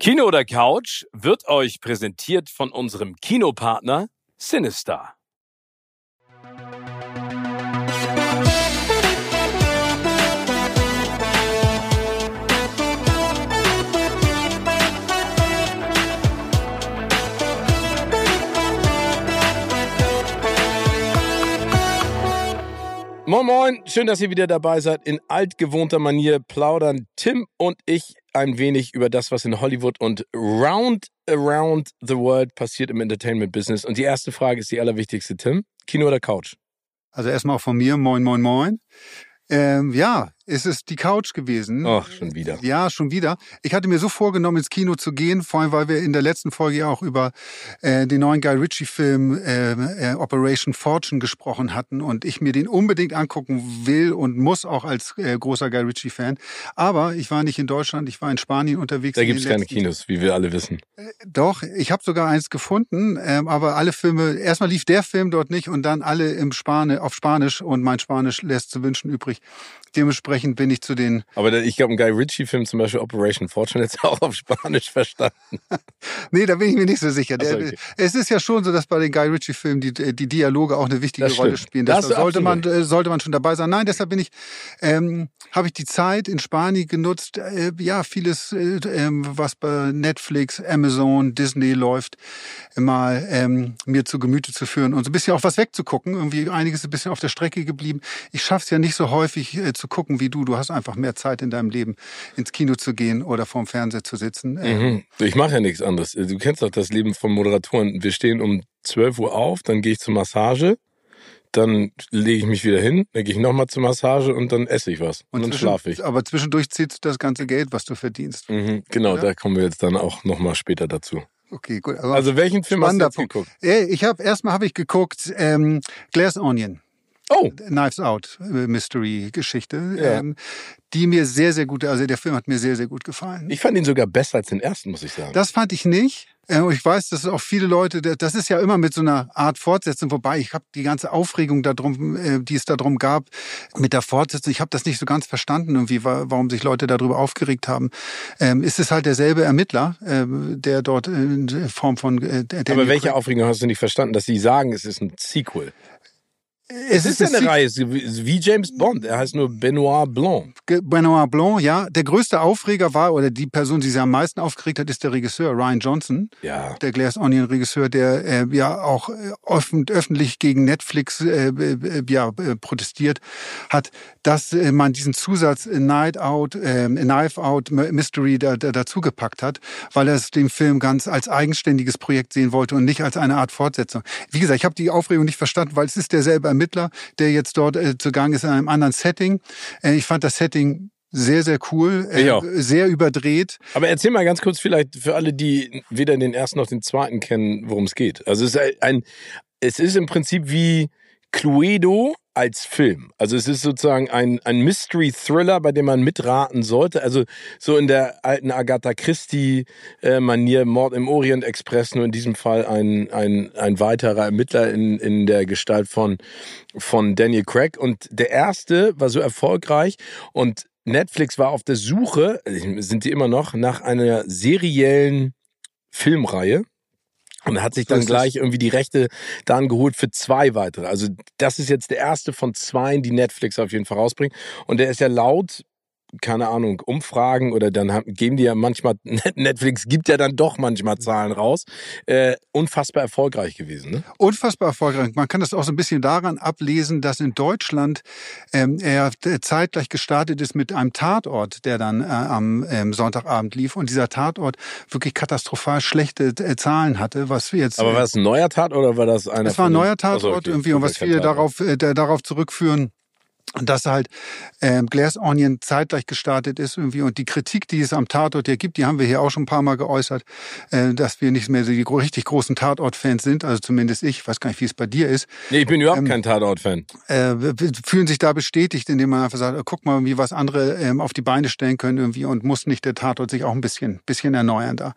Kino oder Couch wird euch präsentiert von unserem Kinopartner Sinister. Moin Moin, schön, dass ihr wieder dabei seid. In altgewohnter Manier plaudern Tim und ich ein wenig über das, was in Hollywood und round around the world passiert im Entertainment Business. Und die erste Frage ist die allerwichtigste, Tim. Kino oder Couch? Also erstmal von mir, moin, moin, moin. Ähm, ja, es ist die Couch gewesen. Ach, schon wieder. Ja, schon wieder. Ich hatte mir so vorgenommen, ins Kino zu gehen, vor allem, weil wir in der letzten Folge ja auch über äh, den neuen Guy Ritchie-Film äh, äh, Operation Fortune gesprochen hatten und ich mir den unbedingt angucken will und muss auch als äh, großer Guy Ritchie-Fan. Aber ich war nicht in Deutschland, ich war in Spanien unterwegs. Da gibt es keine Kinos, wie wir alle wissen. Äh, doch, ich habe sogar eins gefunden, äh, aber alle Filme, erstmal lief der Film dort nicht und dann alle im Spanisch, auf Spanisch und mein Spanisch lässt zu wünschen übrig. Dementsprechend bin ich zu den. Aber ich glaube, ein Guy Ritchie-Film, zum Beispiel Operation Fortune, jetzt auch auf Spanisch verstanden. nee, da bin ich mir nicht so sicher. So, okay. Es ist ja schon so, dass bei den Guy Ritchie-Filmen die, die Dialoge auch eine wichtige Rolle spielen. Das sollte man, äh, sollte man schon dabei sein. Nein, deshalb bin ich, ähm, habe ich die Zeit in Spanien genutzt, äh, ja, vieles, äh, ähm, was bei Netflix, Amazon, Disney läuft, mal ähm, mir zu Gemüte zu führen und so ein bisschen auch was wegzugucken. Irgendwie einiges ein bisschen auf der Strecke geblieben. Ich schaff's ja nicht so häufig äh, zu gucken wie du. Du hast einfach mehr Zeit in deinem Leben, ins Kino zu gehen oder vorm Fernseher zu sitzen. Mhm. Ich mache ja nichts anderes. Du kennst doch das Leben von Moderatoren. Wir stehen um 12 Uhr auf, dann gehe ich zur Massage, dann lege ich mich wieder hin, dann gehe ich nochmal zur Massage und dann esse ich was. Und, und dann schlafe ich. Aber zwischendurch zieht das ganze Geld, was du verdienst. Mhm, genau, ja? da kommen wir jetzt dann auch nochmal später dazu. Okay, gut. also welchen Film hast du jetzt geguckt? Ich habe erstmal habe ich geguckt ähm, Glass Onion. Oh. Knives Out äh, Mystery Geschichte, ja. ähm, die mir sehr, sehr gut, also der Film hat mir sehr, sehr gut gefallen. Ich fand ihn sogar besser als den ersten, muss ich sagen. Das fand ich nicht. Äh, ich weiß, dass auch viele Leute, das ist ja immer mit so einer Art Fortsetzung, wobei ich habe die ganze Aufregung darum, äh, die es darum gab, mit der Fortsetzung, ich habe das nicht so ganz verstanden, irgendwie, warum sich Leute darüber aufgeregt haben. Ähm, ist es halt derselbe Ermittler, ähm, der dort in Form von... Aber welche Aufregung hast du nicht verstanden, dass sie sagen, es ist ein Sequel? Es, ist, ist ja eine Reihe, wie James Bond. Er heißt nur Benoit Blanc. Benoit Blanc, ja. Der größte Aufreger war, oder die Person, die sich am meisten aufgeregt hat, ist der Regisseur Ryan Johnson. Ja. Der Glass Onion Regisseur, der äh, ja auch äh, offen, öffentlich gegen Netflix äh, äh, ja, äh, protestiert hat, dass man diesen Zusatz Night Out, äh, Knife Out Mystery da, da, dazu gepackt hat, weil er es den Film ganz als eigenständiges Projekt sehen wollte und nicht als eine Art Fortsetzung. Wie gesagt, ich habe die Aufregung nicht verstanden, weil es ist derselbe Ermittler, der jetzt dort äh, zugange ist in einem anderen Setting. Äh, ich fand das Setting sehr, sehr cool, äh, sehr überdreht. Aber erzähl mal ganz kurz vielleicht für alle, die weder den ersten noch den zweiten kennen, worum es geht. Also es ist ein, es ist im Prinzip wie Cluedo als Film. Also es ist sozusagen ein, ein Mystery-Thriller, bei dem man mitraten sollte. Also so in der alten Agatha Christie-Manier, Mord im Orient Express, nur in diesem Fall ein, ein, ein weiterer Ermittler in, in der Gestalt von, von Daniel Craig. Und der erste war so erfolgreich und Netflix war auf der Suche, sind die immer noch, nach einer seriellen Filmreihe und er hat sich dann gleich irgendwie die Rechte dann geholt für zwei weitere. Also das ist jetzt der erste von zwei, die Netflix auf jeden Fall rausbringt. Und der ist ja laut keine Ahnung, Umfragen oder dann haben, geben die ja manchmal, Netflix gibt ja dann doch manchmal Zahlen raus, äh, unfassbar erfolgreich gewesen. Ne? Unfassbar erfolgreich. Man kann das auch so ein bisschen daran ablesen, dass in Deutschland ähm, er zeitgleich gestartet ist mit einem Tatort, der dann äh, am ähm, Sonntagabend lief und dieser Tatort wirklich katastrophal schlechte äh, Zahlen hatte, was wir jetzt... Aber war das ein neuer Tatort oder war das einer... Es war ein neuer Tatort also, okay. irgendwie und was viele darauf, äh, darauf zurückführen, dass halt ähm, Glass Onion zeitgleich gestartet ist irgendwie und die Kritik, die es am Tatort hier gibt, die haben wir hier auch schon ein paar Mal geäußert, äh, dass wir nicht mehr so die richtig großen Tatort-Fans sind, also zumindest ich, weiß gar nicht, wie es bei dir ist. Nee, ich bin überhaupt ähm, kein Tatort-Fan. Äh, fühlen sich da bestätigt, indem man einfach sagt, guck mal, wie was andere ähm, auf die Beine stellen können irgendwie und muss nicht der Tatort sich auch ein bisschen, bisschen erneuern da.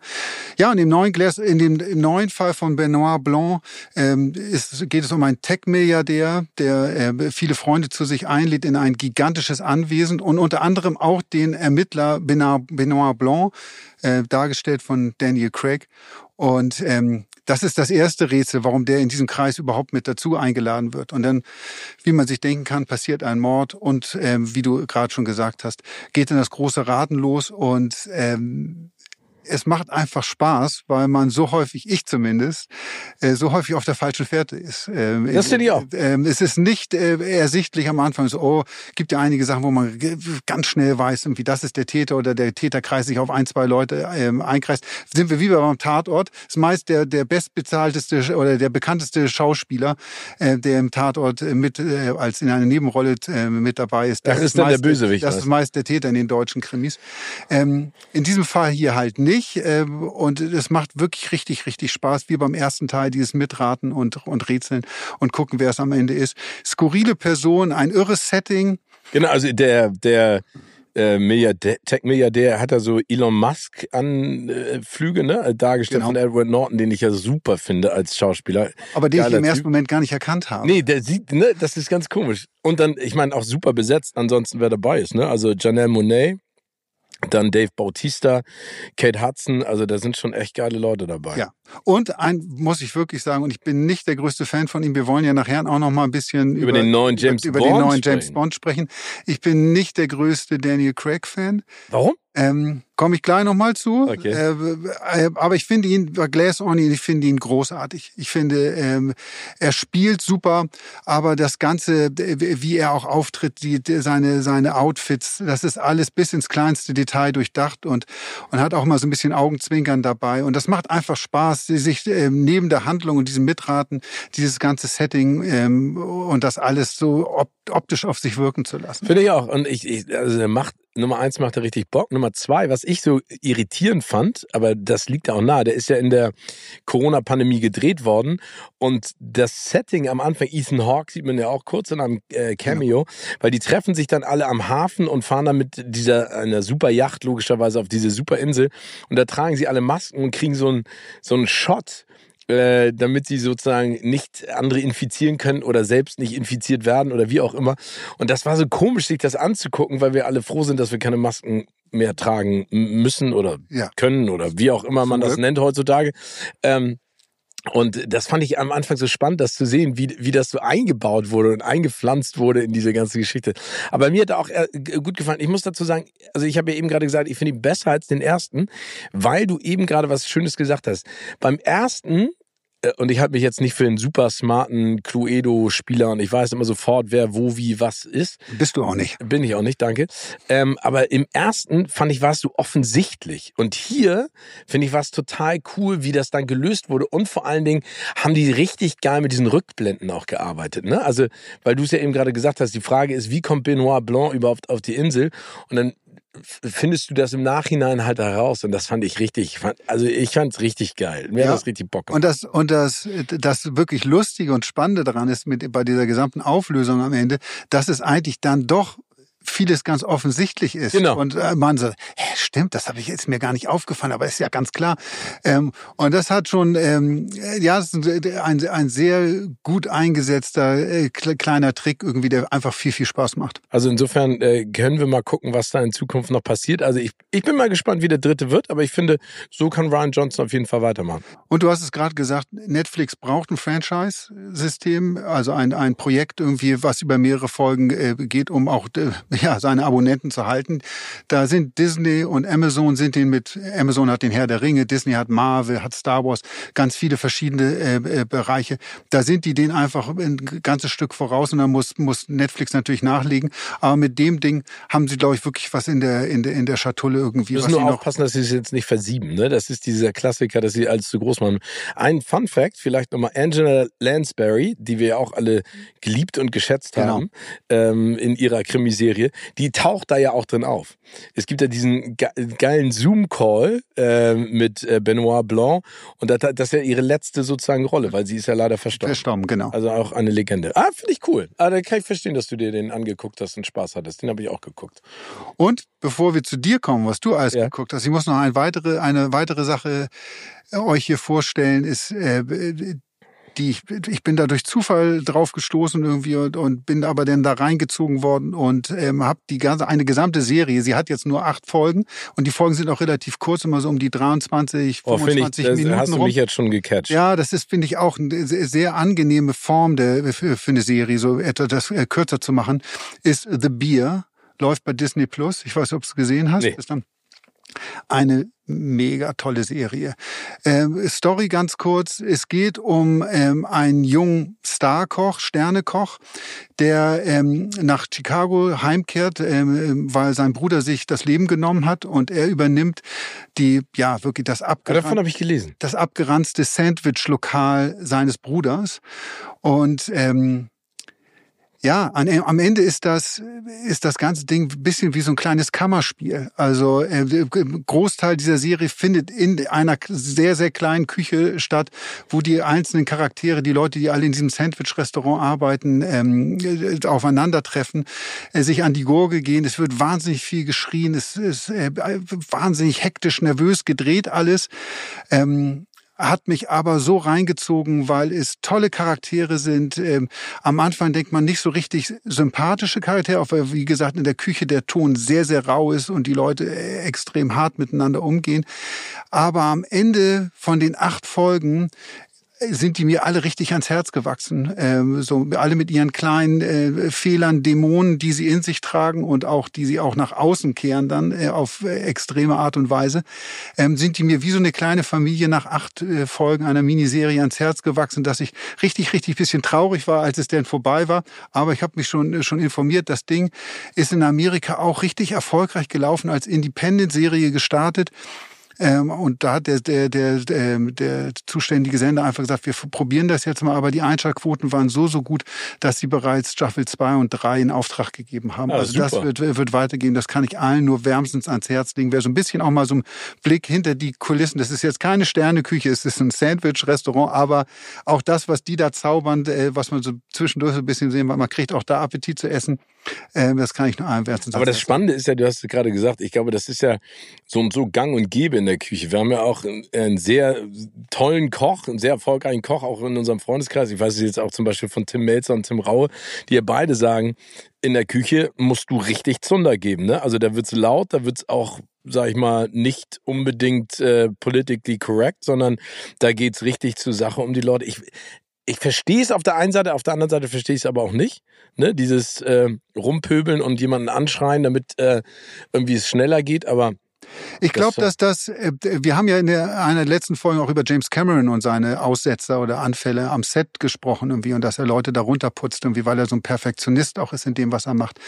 Ja, und im neuen Glass, in dem im neuen Fall von Benoit Blanc ähm, ist, geht es um einen Tech-Milliardär, der äh, viele Freunde zu sich ein einlädt in ein gigantisches Anwesen und unter anderem auch den Ermittler Benoit Blanc, äh, dargestellt von Daniel Craig. Und ähm, das ist das erste Rätsel, warum der in diesem Kreis überhaupt mit dazu eingeladen wird. Und dann, wie man sich denken kann, passiert ein Mord und ähm, wie du gerade schon gesagt hast, geht dann das große Raten los und ähm, es macht einfach Spaß, weil man so häufig, ich zumindest, äh, so häufig auf der falschen Fährte ist. Ähm, das finde ich auch. Ähm, es ist nicht äh, ersichtlich am Anfang so, oh, gibt ja einige Sachen, wo man ganz schnell weiß, irgendwie das ist der Täter oder der Täterkreis sich auf ein, zwei Leute ähm, einkreist. Sind wir wie beim Tatort. Ist meist der, der bestbezahlteste oder der bekannteste Schauspieler, äh, der im Tatort mit als in einer Nebenrolle mit dabei ist. Das, das ist dann meist, der Bösewicht. Das ist meist der Täter in den deutschen Krimis. in diesem Fall hier halt nicht nicht. Ähm, und es macht wirklich richtig, richtig Spaß, wie beim ersten Teil, dieses Mitraten und, und Rätseln und gucken, wer es am Ende ist. Skurrile Person, ein irres Setting. Genau, also der, der äh, Milliardär, Tech-Milliardär hat da so Elon Musk Anflüge äh, ne, dargestellt genau. von Edward Norton, den ich ja super finde als Schauspieler. Aber den Geiler ich im ersten Moment gar nicht erkannt habe. Nee, der sieht, ne, das ist ganz komisch. Und dann, ich meine, auch super besetzt, ansonsten wer dabei ist, ne? Also Janelle Monet, dann Dave Bautista, Kate Hudson, also da sind schon echt geile Leute dabei. Ja. Und ein muss ich wirklich sagen, und ich bin nicht der größte Fan von ihm. Wir wollen ja nachher auch noch mal ein bisschen über, über den neuen James über, über den neuen James Bond sprechen. Ich bin nicht der größte Daniel Craig Fan. Warum? Ähm, Komme ich gleich nochmal zu. Okay. Äh, äh, aber ich finde ihn, bei Glass Onion, ich finde ihn großartig. Ich finde, ähm, er spielt super, aber das Ganze, wie er auch auftritt, die, seine, seine Outfits, das ist alles bis ins kleinste Detail durchdacht und, und hat auch mal so ein bisschen Augenzwinkern dabei. Und das macht einfach Spaß, sich ähm, neben der Handlung und diesem Mitraten, dieses ganze Setting ähm, und das alles so op optisch auf sich wirken zu lassen. Finde ich auch. Und ich, ich also er macht Nummer eins macht er richtig Bock. Nummer zwei, was ich so irritierend fand, aber das liegt auch nahe, der ist ja in der Corona-Pandemie gedreht worden und das Setting am Anfang, Ethan Hawke sieht man ja auch kurz in einem äh, Cameo, ja. weil die treffen sich dann alle am Hafen und fahren dann mit dieser, einer super Yacht logischerweise auf diese super Insel und da tragen sie alle Masken und kriegen so einen so einen Shot äh, damit sie sozusagen nicht andere infizieren können oder selbst nicht infiziert werden oder wie auch immer. Und das war so komisch, sich das anzugucken, weil wir alle froh sind, dass wir keine Masken mehr tragen müssen oder ja. können oder wie auch immer man das nennt heutzutage. Ähm, und das fand ich am Anfang so spannend, das zu sehen, wie, wie das so eingebaut wurde und eingepflanzt wurde in diese ganze Geschichte. Aber mir hat auch äh, gut gefallen. Ich muss dazu sagen, also ich habe ja eben gerade gesagt, ich finde ihn besser als den ersten, weil du eben gerade was Schönes gesagt hast. Beim ersten und ich halte mich jetzt nicht für einen super smarten Cluedo-Spieler und ich weiß immer sofort, wer wo wie was ist. Bist du auch nicht. Bin ich auch nicht, danke. Ähm, aber im ersten fand ich, warst du offensichtlich. Und hier finde ich, war es total cool, wie das dann gelöst wurde. Und vor allen Dingen haben die richtig geil mit diesen Rückblenden auch gearbeitet. Ne? Also, weil du es ja eben gerade gesagt hast, die Frage ist, wie kommt Benoit Blanc überhaupt auf die Insel? Und dann findest du das im Nachhinein halt heraus und das fand ich richtig, also ich fand es richtig geil. Mir ja. hat das richtig Bock gemacht. Und das und das das wirklich lustige und spannende daran ist mit bei dieser gesamten Auflösung am Ende, dass es eigentlich dann doch vieles ganz offensichtlich ist. Genau. Und äh, man so, hä, stimmt, das habe ich jetzt mir gar nicht aufgefallen, aber ist ja ganz klar. Ähm, und das hat schon, ähm, ja, das ist ein, ein sehr gut eingesetzter äh, kleiner Trick irgendwie, der einfach viel, viel Spaß macht. Also insofern äh, können wir mal gucken, was da in Zukunft noch passiert. Also ich, ich bin mal gespannt, wie der dritte wird, aber ich finde, so kann Ryan Johnson auf jeden Fall weitermachen. Und du hast es gerade gesagt, Netflix braucht ein Franchise-System, also ein, ein Projekt irgendwie, was über mehrere Folgen äh, geht, um auch äh, ja, seine Abonnenten zu halten. Da sind Disney und Amazon sind den mit, Amazon hat den Herr der Ringe, Disney hat Marvel, hat Star Wars, ganz viele verschiedene äh, äh, Bereiche. Da sind die denen einfach ein ganzes Stück voraus und da muss, muss Netflix natürlich nachlegen. Aber mit dem Ding haben sie, glaube ich, wirklich was in der, in der, in der Schatulle irgendwie. Müssen nur aufpassen, dass sie es jetzt nicht versieben, ne? Das ist dieser Klassiker, dass sie alles zu groß machen. Ein Fun Fact, vielleicht nochmal Angela Lansbury, die wir ja auch alle geliebt und geschätzt genau. haben, ähm, in ihrer Krimiserie Serie, die taucht da ja auch drin auf. Es gibt ja diesen geilen Zoom-Call äh, mit äh, Benoit Blanc und das, das ist ja ihre letzte sozusagen Rolle, weil sie ist ja leider verstorben. Verstorben, genau. Also auch eine Legende. Ah, finde ich cool. Ah, da kann ich verstehen, dass du dir den angeguckt hast und Spaß hattest. Den habe ich auch geguckt. Und bevor wir zu dir kommen, was du alles ja. geguckt hast, ich muss noch eine weitere, eine weitere Sache äh, euch hier vorstellen, ist äh, die ich, ich bin da durch Zufall drauf gestoßen irgendwie und, und bin aber dann da reingezogen worden und ähm, habe die ganze eine gesamte Serie. Sie hat jetzt nur acht Folgen und die Folgen sind auch relativ kurz, immer so um die 23, 25 oh, ich, Minuten. Hast du mich jetzt schon gecatcht? Ja, das ist finde ich auch eine sehr angenehme Form der, für, für eine Serie, so etwas das äh, kürzer zu machen. Ist The Beer läuft bei Disney Plus. Ich weiß, ob du es gesehen hast. Nee. Eine mega tolle Serie. Ähm, Story ganz kurz. Es geht um ähm, einen jungen Starkoch, Sternekoch, der ähm, nach Chicago heimkehrt, ähm, weil sein Bruder sich das Leben genommen hat und er übernimmt die, ja, wirklich das abgeranzte, davon habe ich gelesen. Das abgeranzte Sandwich-Lokal seines Bruders. Und ähm, ja, an, am Ende ist das, ist das ganze Ding ein bisschen wie so ein kleines Kammerspiel. Also äh, Großteil dieser Serie findet in einer sehr, sehr kleinen Küche statt, wo die einzelnen Charaktere, die Leute, die alle in diesem Sandwich-Restaurant arbeiten, ähm, äh, aufeinandertreffen, äh, sich an die Gurgel gehen. Es wird wahnsinnig viel geschrien, es ist äh, wahnsinnig hektisch, nervös gedreht alles. Ähm, hat mich aber so reingezogen, weil es tolle Charaktere sind. Ähm, am Anfang denkt man nicht so richtig sympathische Charaktere, auch weil, wie gesagt, in der Küche der Ton sehr, sehr rau ist und die Leute äh, extrem hart miteinander umgehen. Aber am Ende von den acht Folgen sind die mir alle richtig ans Herz gewachsen. Ähm, so alle mit ihren kleinen äh, Fehlern, Dämonen, die sie in sich tragen und auch die sie auch nach außen kehren dann äh, auf äh, extreme Art und Weise, ähm, sind die mir wie so eine kleine Familie nach acht äh, Folgen einer Miniserie ans Herz gewachsen, dass ich richtig, richtig bisschen traurig war, als es denn vorbei war. Aber ich habe mich schon schon informiert, das Ding ist in Amerika auch richtig erfolgreich gelaufen als Independent-Serie gestartet. Ähm, und da hat der, der, der, der, der zuständige Sender einfach gesagt, wir probieren das jetzt mal, aber die Einschaltquoten waren so, so gut, dass sie bereits Staffel 2 und 3 in Auftrag gegeben haben. Ja, also super. das wird, wird weitergehen. Das kann ich allen nur wärmstens ans Herz legen. Wer so ein bisschen auch mal so ein Blick hinter die Kulissen, das ist jetzt keine Sterneküche, es ist ein Sandwich-Restaurant, aber auch das, was die da zaubern, äh, was man so zwischendurch so ein bisschen sehen, man kriegt auch da Appetit zu essen. Ähm, das kann ich nur wärmstens Aber das Spannende ist ja, du hast gerade gesagt, ich glaube, das ist ja so und so gang und gäbe in der Küche. Wir haben ja auch einen sehr tollen Koch, einen sehr erfolgreichen Koch, auch in unserem Freundeskreis. Ich weiß es jetzt auch zum Beispiel von Tim Melzer und Tim Raue, die ja beide sagen, in der Küche musst du richtig Zunder geben. Ne? Also da wird's laut, da wird's auch, sag ich mal, nicht unbedingt äh, politically correct, sondern da geht's richtig zur Sache um die Leute. Ich, ich verstehe es auf der einen Seite, auf der anderen Seite verstehe ich es aber auch nicht. Ne? Dieses äh, Rumpöbeln und jemanden anschreien, damit äh, irgendwie es schneller geht, aber ich glaube, dass das, äh, wir haben ja in der, einer der letzten Folgen auch über James Cameron und seine Aussetzer oder Anfälle am Set gesprochen irgendwie und dass er Leute darunter putzt irgendwie, weil er so ein Perfektionist auch ist in dem, was er macht.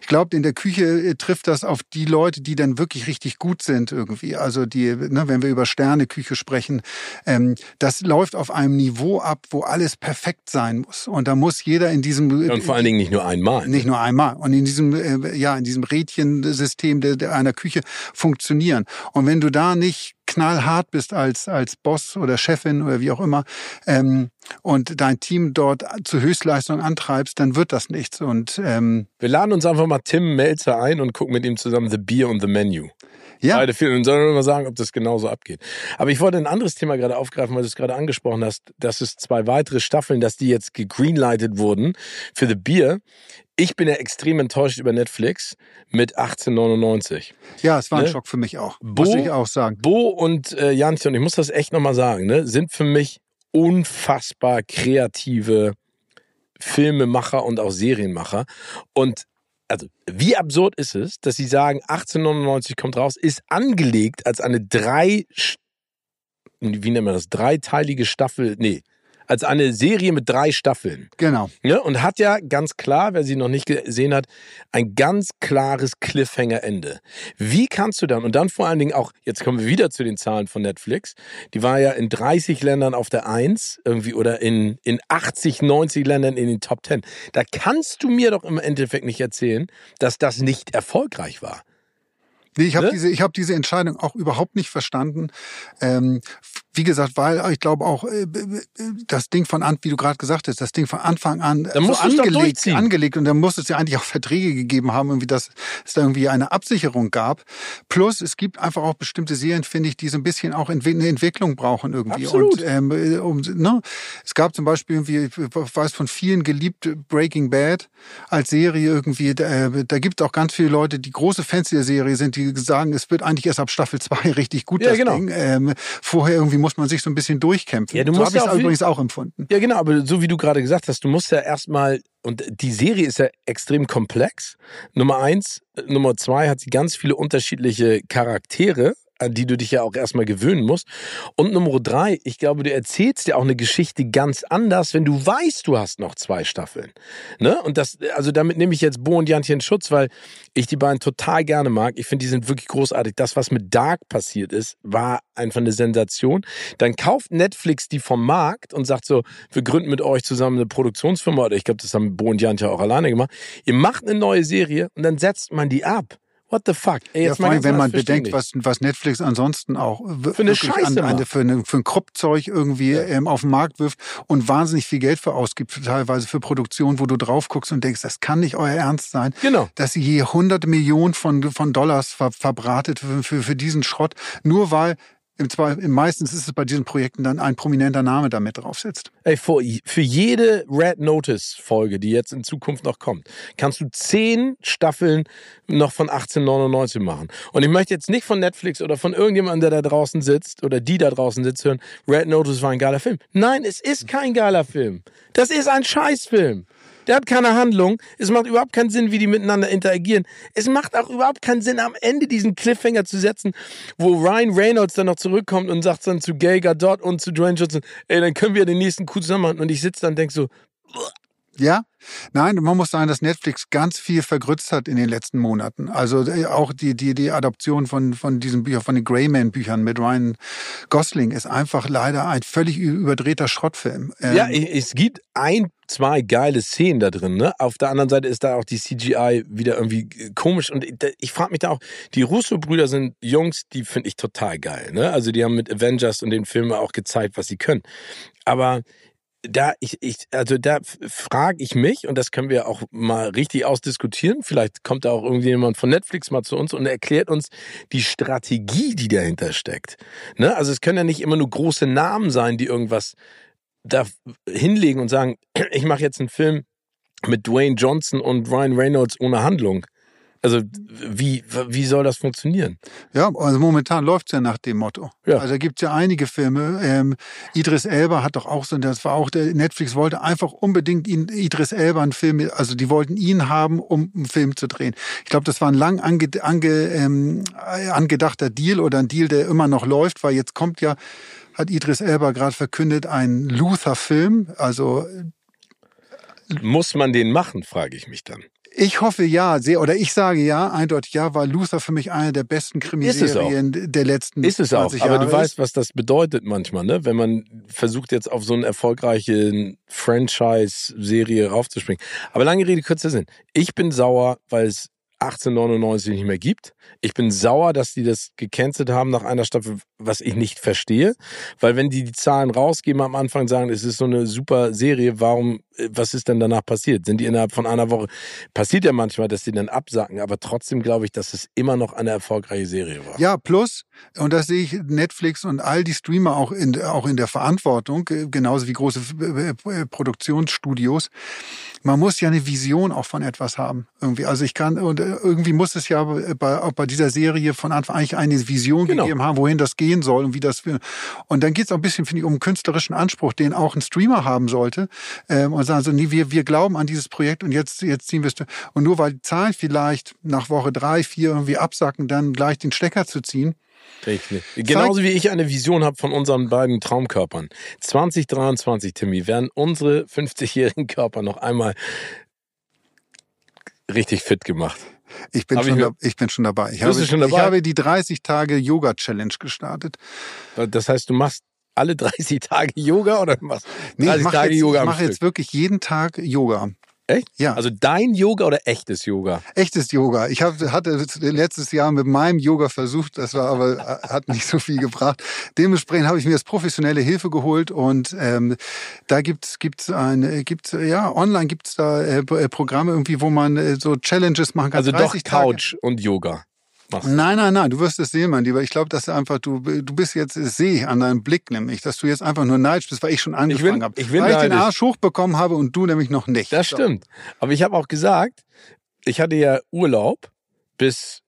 Ich glaube, in der Küche äh, trifft das auf die Leute, die dann wirklich richtig gut sind irgendwie. Also die, ne, wenn wir über Sterneküche sprechen, ähm, das läuft auf einem Niveau ab, wo alles perfekt sein muss. Und da muss jeder in diesem... Äh, und vor allen Dingen nicht nur einmal. Nicht nur einmal. Und in diesem, äh, ja, in diesem Rädchensystem der, der einer Küche funktioniert funktionieren. Und wenn du da nicht knallhart bist als, als Boss oder Chefin oder wie auch immer ähm, und dein Team dort zu Höchstleistung antreibst, dann wird das nichts. Und ähm, wir laden uns einfach mal Tim Melzer ein und gucken mit ihm zusammen The Beer und The Menu. Ja. Beide Filme. Und sollen wir mal sagen, ob das genauso abgeht. Aber ich wollte ein anderes Thema gerade aufgreifen, weil du es gerade angesprochen hast, dass es zwei weitere Staffeln, dass die jetzt gegreenlightet wurden für The Beer. Ich bin ja extrem enttäuscht über Netflix mit 1899. Ja, es war ein ne? Schock für mich auch. Bo, muss ich auch sagen. Bo und äh, Janchen, ich muss das echt nochmal sagen, ne, sind für mich unfassbar kreative Filmemacher und auch Serienmacher. Und also wie absurd ist es, dass sie sagen, 1899 kommt raus, ist angelegt als eine drei, wie nennt man das, dreiteilige Staffel, nee, als eine Serie mit drei Staffeln. Genau. Ja, und hat ja ganz klar, wer sie noch nicht gesehen hat, ein ganz klares Cliffhanger-Ende. Wie kannst du dann, und dann vor allen Dingen auch, jetzt kommen wir wieder zu den Zahlen von Netflix, die war ja in 30 Ländern auf der Eins irgendwie oder in, in 80, 90 Ländern in den Top 10. Da kannst du mir doch im Endeffekt nicht erzählen, dass das nicht erfolgreich war. Nee, ich habe ne? diese, ich hab diese Entscheidung auch überhaupt nicht verstanden. Ähm, wie gesagt, weil ich glaube auch äh, das Ding von an, wie du gerade gesagt hast, das Ding von Anfang an dann so angelegt, angelegt und dann muss es ja eigentlich auch Verträge gegeben haben, irgendwie, dass es da irgendwie eine Absicherung gab. Plus es gibt einfach auch bestimmte Serien, finde ich, die so ein bisschen auch eine Entwicklung brauchen irgendwie. Absolut. Und ähm, um, ne? es gab zum Beispiel irgendwie, ich weiß von vielen geliebt Breaking Bad als Serie irgendwie. Äh, da gibt es auch ganz viele Leute, die große Fans der Serie sind, die sagen, es wird eigentlich erst ab Staffel 2 richtig gut. Ja, das genau. Ding. Ähm, vorher irgendwie muss man sich so ein bisschen durchkämpfen. Ja, du so musst habe ich ja es auch übrigens auch empfunden. Ja, genau, aber so wie du gerade gesagt hast, du musst ja erstmal, und die Serie ist ja extrem komplex. Nummer eins, Nummer zwei hat sie ganz viele unterschiedliche Charaktere an die du dich ja auch erstmal gewöhnen musst. Und Nummer drei, ich glaube, du erzählst ja auch eine Geschichte ganz anders, wenn du weißt, du hast noch zwei Staffeln. Ne? Und das, also damit nehme ich jetzt Bo und Jantchen Schutz, weil ich die beiden total gerne mag. Ich finde, die sind wirklich großartig. Das, was mit Dark passiert ist, war einfach eine Sensation. Dann kauft Netflix die vom Markt und sagt so, wir gründen mit euch zusammen eine Produktionsfirma, oder ich glaube, das haben Bo und Jantje auch alleine gemacht. Ihr macht eine neue Serie und dann setzt man die ab. What the fuck? Ey, ja, vor allem, wenn man bedenkt, was, was Netflix ansonsten auch für eine Scheiße an, an, für, eine, für ein Kruppzeug irgendwie ja. ähm, auf den Markt wirft und wahnsinnig viel Geld für ausgibt, teilweise für Produktion, wo du drauf guckst und denkst, das kann nicht euer Ernst sein. Genau. Dass ihr je hunderte Millionen von, von Dollars ver, verbratet für, für, für diesen Schrott, nur weil im zwei, meistens ist es bei diesen Projekten dann ein prominenter Name damit draufsetzt. Ey, für, für jede Red Notice Folge, die jetzt in Zukunft noch kommt, kannst du zehn Staffeln noch von 1899 machen. Und ich möchte jetzt nicht von Netflix oder von irgendjemandem, der da draußen sitzt oder die da draußen sitzt, hören, Red Notice war ein geiler Film. Nein, es ist kein geiler Film. Das ist ein Scheißfilm. Der hat keine Handlung. Es macht überhaupt keinen Sinn, wie die miteinander interagieren. Es macht auch überhaupt keinen Sinn, am Ende diesen Cliffhanger zu setzen, wo Ryan Reynolds dann noch zurückkommt und sagt dann zu Gay Gadot und zu Dwayne Johnson, ey, dann können wir den nächsten Coup zusammen machen. Und ich sitze dann und denke so, ja, nein, man muss sagen, dass Netflix ganz viel vergrützt hat in den letzten Monaten. Also äh, auch die, die, die Adoption von, von diesen Büchern, von den Greyman-Büchern mit Ryan Gosling ist einfach leider ein völlig überdrehter Schrottfilm. Ähm ja, es gibt ein, zwei geile Szenen da drin. Ne? Auf der anderen Seite ist da auch die CGI wieder irgendwie komisch. Und ich frage mich da auch, die Russo-Brüder sind Jungs, die finde ich total geil. Ne? Also die haben mit Avengers und den Filmen auch gezeigt, was sie können. Aber da ich, ich also da frage ich mich und das können wir auch mal richtig ausdiskutieren. Vielleicht kommt da auch irgendjemand von Netflix mal zu uns und erklärt uns die Strategie, die dahinter steckt. Ne? Also es können ja nicht immer nur große Namen sein, die irgendwas da hinlegen und sagen, ich mache jetzt einen Film mit Dwayne Johnson und Ryan Reynolds ohne Handlung. Also wie, wie soll das funktionieren? Ja, also momentan läuft's ja nach dem Motto. Ja. Also da gibt's ja einige Filme. Ähm, Idris Elba hat doch auch so, das war auch der Netflix wollte einfach unbedingt ihn, Idris Elba einen Film, also die wollten ihn haben, um einen Film zu drehen. Ich glaube, das war ein lang ange, ange, ähm, angedachter Deal oder ein Deal, der immer noch läuft, weil jetzt kommt ja, hat Idris Elba gerade verkündet, ein Luther-Film, also muss man den machen, frage ich mich dann. Ich hoffe ja, sehr, oder ich sage ja, eindeutig ja, weil Luther für mich eine der besten Krimiserien der letzten ist es auch. Aber du weißt, was das bedeutet manchmal, ne? Wenn man versucht jetzt auf so eine erfolgreiche Franchise-Serie raufzuspringen. Aber lange Rede, kurzer Sinn. Ich bin sauer, weil es 1899 nicht mehr gibt. Ich bin sauer, dass die das gecancelt haben nach einer Staffel, was ich nicht verstehe. Weil wenn die die Zahlen rausgeben am Anfang sagen, es ist so eine super Serie, warum, äh, was ist denn danach passiert? Sind die innerhalb von einer Woche, passiert ja manchmal, dass die dann absacken, aber trotzdem glaube ich, dass es immer noch eine erfolgreiche Serie war. Ja, plus, und das sehe ich Netflix und all die Streamer auch in, auch in der Verantwortung, äh, genauso wie große äh, Produktionsstudios. Man muss ja eine Vision auch von etwas haben. Irgendwie. Also ich kann, und irgendwie muss es ja bei, auch bei dieser Serie von Anfang an eigentlich eine Vision genau. gegeben haben, wohin das gehen soll und wie das Und dann geht es auch ein bisschen, finde ich, um einen künstlerischen Anspruch, den auch ein Streamer haben sollte. Ähm, und sagen so, nee, wir, wir glauben an dieses Projekt und jetzt, jetzt ziehen wir es. Und nur weil die Zahlen vielleicht nach Woche drei, vier irgendwie absacken, dann gleich den Stecker zu ziehen. Richtig. Genauso wie ich eine Vision habe von unseren beiden Traumkörpern. 2023, Timmy, werden unsere 50-jährigen Körper noch einmal richtig fit gemacht. Ich bin, schon, ich, da, ich bin schon dabei. Ich habe, schon dabei? ich habe die 30 Tage Yoga Challenge gestartet. Das heißt, du machst alle 30 Tage Yoga oder machst 30 nee, ich Tage jetzt, Yoga Ich mache jetzt wirklich jeden Tag Yoga. Echt? Ja. Also dein Yoga oder echtes Yoga? Echtes Yoga. Ich hab, hatte letztes Jahr mit meinem Yoga versucht, das war aber äh, hat nicht so viel gebracht. Dementsprechend habe ich mir jetzt professionelle Hilfe geholt und ähm, da gibt's gibt's ein gibt's ja online gibt's da äh, äh Programme irgendwie, wo man äh, so Challenges machen kann. Also doch Couch Tage. und Yoga machst. Nein, nein, nein, du wirst es sehen, mein Lieber. Ich glaube, dass du einfach, du, du bist jetzt, das sehe ich an deinem Blick nämlich, dass du jetzt einfach nur neidisch bist, weil ich schon angefangen habe. Ich will weil ich den Arsch hochbekommen habe und du nämlich noch nicht. Das stimmt. Aber ich habe auch gesagt, ich hatte ja Urlaub bis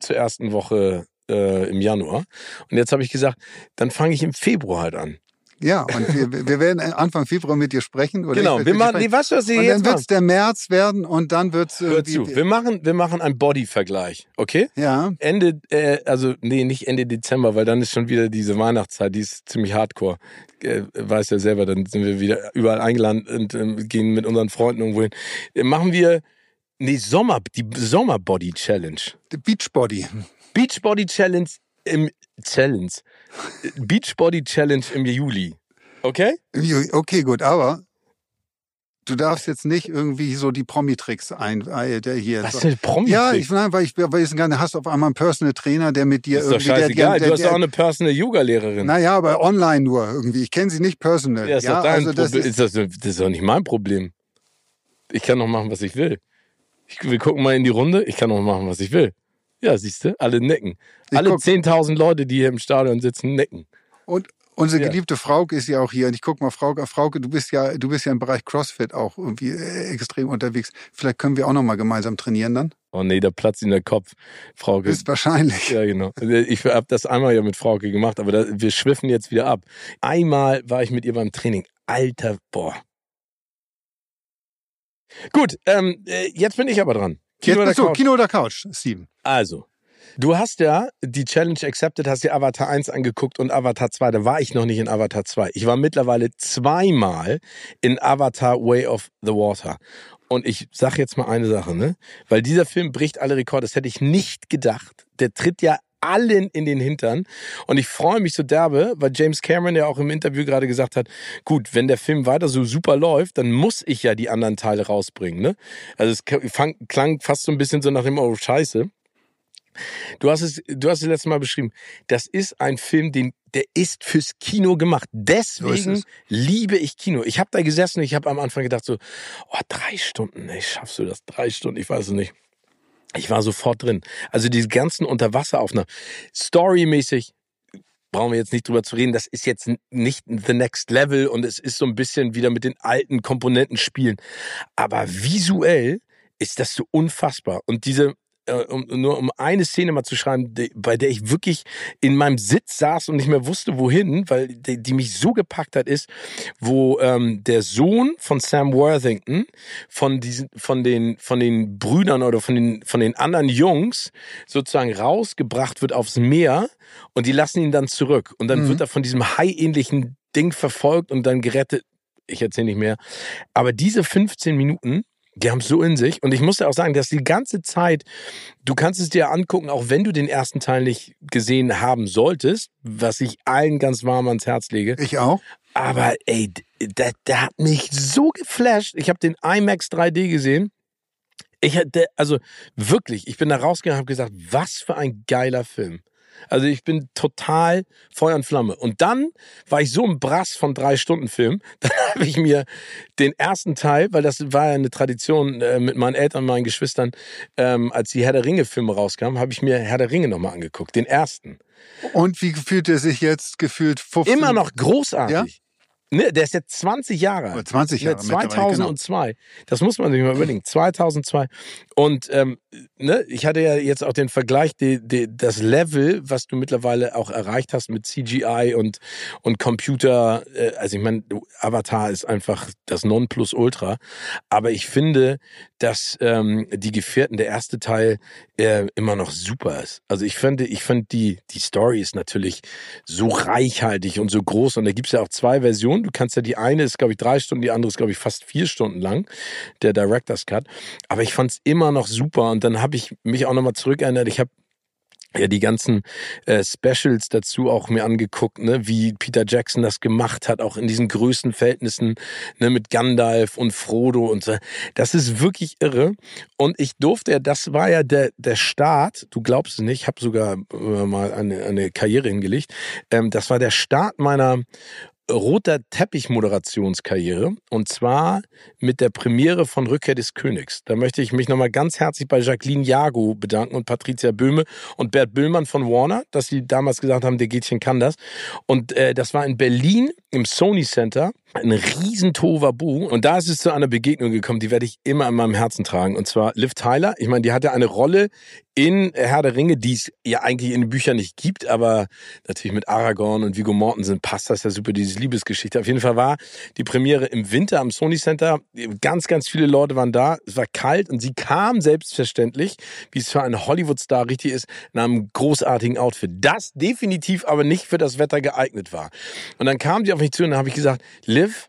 zur ersten Woche äh, im Januar. Und jetzt habe ich gesagt, dann fange ich im Februar halt an. Ja, und wir, wir werden Anfang Februar mit dir sprechen. Oder genau, wir machen, nee, was, was und dann wird es der März werden und dann wird's Hör zu, wir machen, wir machen einen Body-Vergleich, okay? Ja. Ende, äh, also nee, nicht Ende Dezember, weil dann ist schon wieder diese Weihnachtszeit, die ist ziemlich hardcore. Äh, weiß ja selber, dann sind wir wieder überall eingeladen und äh, gehen mit unseren Freunden irgendwo hin. Äh, machen wir, nee, Sommer, die Sommer-Body Challenge. Die Beachbody. Beachbody Challenge im Challenge. Beachbody Challenge im Juli. Okay? Okay, gut, aber du darfst jetzt nicht irgendwie so die Promi-Tricks ein, äh, der hier. Was denn Promi? Ja, ich nein, weil ich, weil ich gerne hast auf einmal einen Personal Trainer, der mit dir ist irgendwie. Doch scheißegal. Der, der, der, du hast auch eine Personal Yoga Lehrerin. Naja, aber online nur irgendwie. Ich kenne sie nicht personal. Ja, ist ja, doch dein also das. Ist, das, das ist doch nicht mein Problem. Ich kann doch machen, was ich will. Ich, wir gucken mal in die Runde. Ich kann doch machen, was ich will. Ja, siehst du, alle nicken. Ich alle 10.000 Leute, die hier im Stadion sitzen, nicken. Und unsere ja. geliebte Frauke ist ja auch hier. Und ich guck mal, Frauke, Frauke, du bist ja, du bist ja im Bereich CrossFit auch irgendwie äh, extrem unterwegs. Vielleicht können wir auch noch mal gemeinsam trainieren dann. Oh nee, da platzt in der Kopf, Frauke. Ist wahrscheinlich. Ja, genau. Ich habe das einmal ja mit Frauke gemacht, aber da, wir schwiffen jetzt wieder ab. Einmal war ich mit ihr beim Training. Alter, boah. Gut, ähm, äh, jetzt bin ich aber dran. Kino Jetzt, oder Couch? Kino oder Couch, Steven? Also, du hast ja die Challenge accepted, hast dir Avatar 1 angeguckt und Avatar 2. Da war ich noch nicht in Avatar 2. Ich war mittlerweile zweimal in Avatar Way of the Water. Und ich sag jetzt mal eine Sache, ne? Weil dieser Film bricht alle Rekorde. Das hätte ich nicht gedacht. Der tritt ja allen in den Hintern. Und ich freue mich so derbe, weil James Cameron ja auch im Interview gerade gesagt hat, gut, wenn der Film weiter so super läuft, dann muss ich ja die anderen Teile rausbringen. Ne? Also es klang fast so ein bisschen so nach dem, oh scheiße. Du hast es, du hast es letztes Mal beschrieben. Das ist ein Film, den, der ist fürs Kino gemacht. Deswegen so liebe ich Kino. Ich habe da gesessen, ich habe am Anfang gedacht so, oh drei Stunden, ey, schaffst du das? Drei Stunden, ich weiß es nicht. Ich war sofort drin. Also diese ganzen Unterwasseraufnahmen. Storymäßig brauchen wir jetzt nicht drüber zu reden. Das ist jetzt nicht the next level und es ist so ein bisschen wieder mit den alten Komponenten spielen. Aber visuell ist das so unfassbar. Und diese um, nur um eine Szene mal zu schreiben, bei der ich wirklich in meinem Sitz saß und nicht mehr wusste, wohin, weil die, die mich so gepackt hat, ist, wo ähm, der Sohn von Sam Worthington von diesen, von den, von den Brüdern oder von den, von den anderen Jungs sozusagen rausgebracht wird aufs Meer und die lassen ihn dann zurück und dann mhm. wird er von diesem Hai-ähnlichen Ding verfolgt und dann gerettet. Ich erzähle nicht mehr. Aber diese 15 Minuten die haben es so in sich. Und ich muss dir auch sagen, dass die ganze Zeit, du kannst es dir angucken, auch wenn du den ersten Teil nicht gesehen haben solltest, was ich allen ganz warm ans Herz lege. Ich auch. Aber ey, der, der hat mich so geflasht. Ich habe den IMAX 3D gesehen. Ich hatte, also wirklich, ich bin da rausgegangen und habe gesagt, was für ein geiler Film. Also ich bin total Feuer und Flamme. Und dann war ich so im Brass von drei Stunden Film, dann habe ich mir den ersten Teil, weil das war ja eine Tradition äh, mit meinen Eltern und meinen Geschwistern, ähm, als die Herr der Ringe Filme rauskamen, habe ich mir Herr der Ringe nochmal angeguckt, den ersten. Und wie fühlt er sich jetzt gefühlt? 15? Immer noch großartig. Ja? Ne, der ist jetzt 20 Jahre alt. 20 Jahre. Ne, 2002. Genau. Das muss man sich mal überlegen. 2002. Und ähm, ne, ich hatte ja jetzt auch den Vergleich, die, die, das Level, was du mittlerweile auch erreicht hast mit CGI und, und Computer. Äh, also ich meine, Avatar ist einfach das Nonplusultra. Aber ich finde, dass ähm, die Gefährten, der erste Teil, äh, immer noch super ist. Also ich finde, ich fand die, die Story ist natürlich so reichhaltig und so groß. Und da gibt's ja auch zwei Versionen. Du kannst ja die eine ist, glaube ich, drei Stunden, die andere ist, glaube ich, fast vier Stunden lang, der Director's Cut. Aber ich fand's immer noch super. Und dann habe ich mich auch nochmal zurückerinnert. Ich habe ja die ganzen äh, Specials dazu auch mir angeguckt, ne, wie Peter Jackson das gemacht hat, auch in diesen Größenverhältnissen, ne, mit Gandalf und Frodo und so. Das ist wirklich irre. Und ich durfte ja, das war ja der der Start. Du glaubst es nicht, ich habe sogar äh, mal eine, eine Karriere hingelegt. Ähm, das war der Start meiner roter Teppich-Moderationskarriere und zwar mit der Premiere von Rückkehr des Königs. Da möchte ich mich nochmal ganz herzlich bei Jacqueline Jago bedanken und Patricia Böhme und Bert Böhmann von Warner, dass sie damals gesagt haben, der Gätchen kann das. Und äh, das war in Berlin im Sony Center ein riesen Tovabu. Und da ist es zu einer Begegnung gekommen, die werde ich immer in meinem Herzen tragen. Und zwar Liv Tyler. Ich meine, die hatte eine Rolle in Herr der Ringe, die es ja eigentlich in den Büchern nicht gibt, aber natürlich mit Aragorn und Viggo Mortensen passt das ja super, diese Liebesgeschichte. Auf jeden Fall war die Premiere im Winter am Sony Center. Ganz, ganz viele Leute waren da. Es war kalt und sie kam selbstverständlich, wie es für einen Hollywood-Star richtig ist, in einem großartigen Outfit. Das definitiv aber nicht für das Wetter geeignet war. Und dann kam sie auf mich zu und dann habe ich gesagt, Liv,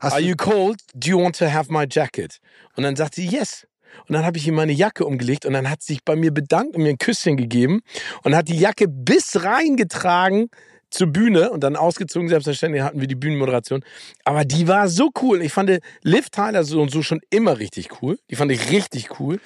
Hast are you cold? Do you want to have my jacket? Und dann sagt sie, yes. Und dann habe ich ihm meine Jacke umgelegt und dann hat sie sich bei mir bedankt und mir ein Küsschen gegeben und hat die Jacke bis reingetragen zur Bühne und dann ausgezogen. Selbstverständlich hatten wir die Bühnenmoderation. Aber die war so cool. Ich fand Liv Tyler so und so schon immer richtig cool. Die fand ich richtig cool.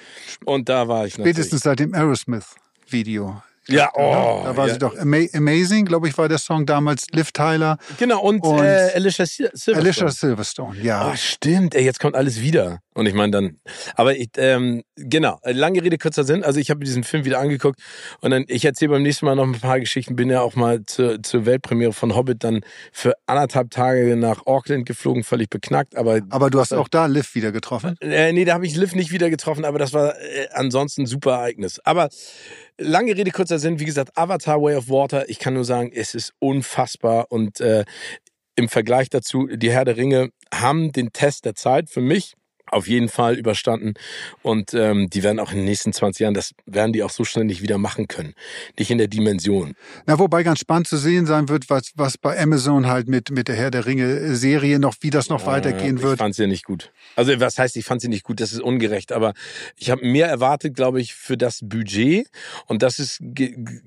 Und da war ich Spätestens seit dem Aerosmith-Video. Ja, oh. Da war ja. sie doch Ama Amazing, glaube ich, war der Song damals. Liv Tyler. Genau, und, und äh, Alicia Silverstone. Alicia Silverstone, ja. Oh, stimmt, ey, jetzt kommt alles wieder. Und ich meine dann, aber ich, ähm, genau, lange Rede, kurzer Sinn. Also ich habe diesen Film wieder angeguckt und dann, ich erzähle beim nächsten Mal noch ein paar Geschichten. Bin ja auch mal zur, zur Weltpremiere von Hobbit dann für anderthalb Tage nach Auckland geflogen, völlig beknackt. Aber, aber du hast auch da Liv wieder getroffen? Äh, nee, da habe ich Liv nicht wieder getroffen, aber das war äh, ansonsten ein super Ereignis. Aber Lange Rede, kurzer Sinn. Wie gesagt, Avatar Way of Water. Ich kann nur sagen, es ist unfassbar. Und äh, im Vergleich dazu, die Herr der Ringe haben den Test der Zeit für mich auf jeden Fall überstanden. Und ähm, die werden auch in den nächsten 20 Jahren, das werden die auch so schnell nicht wieder machen können. Nicht in der Dimension. Na, wobei ganz spannend zu sehen sein wird, was, was bei Amazon halt mit, mit der Herr der Ringe Serie noch, wie das noch ja, weitergehen wird. Ich fand sie ja nicht gut. Also was heißt, ich fand sie nicht gut, das ist ungerecht, aber ich habe mehr erwartet, glaube ich, für das Budget. Und das ist,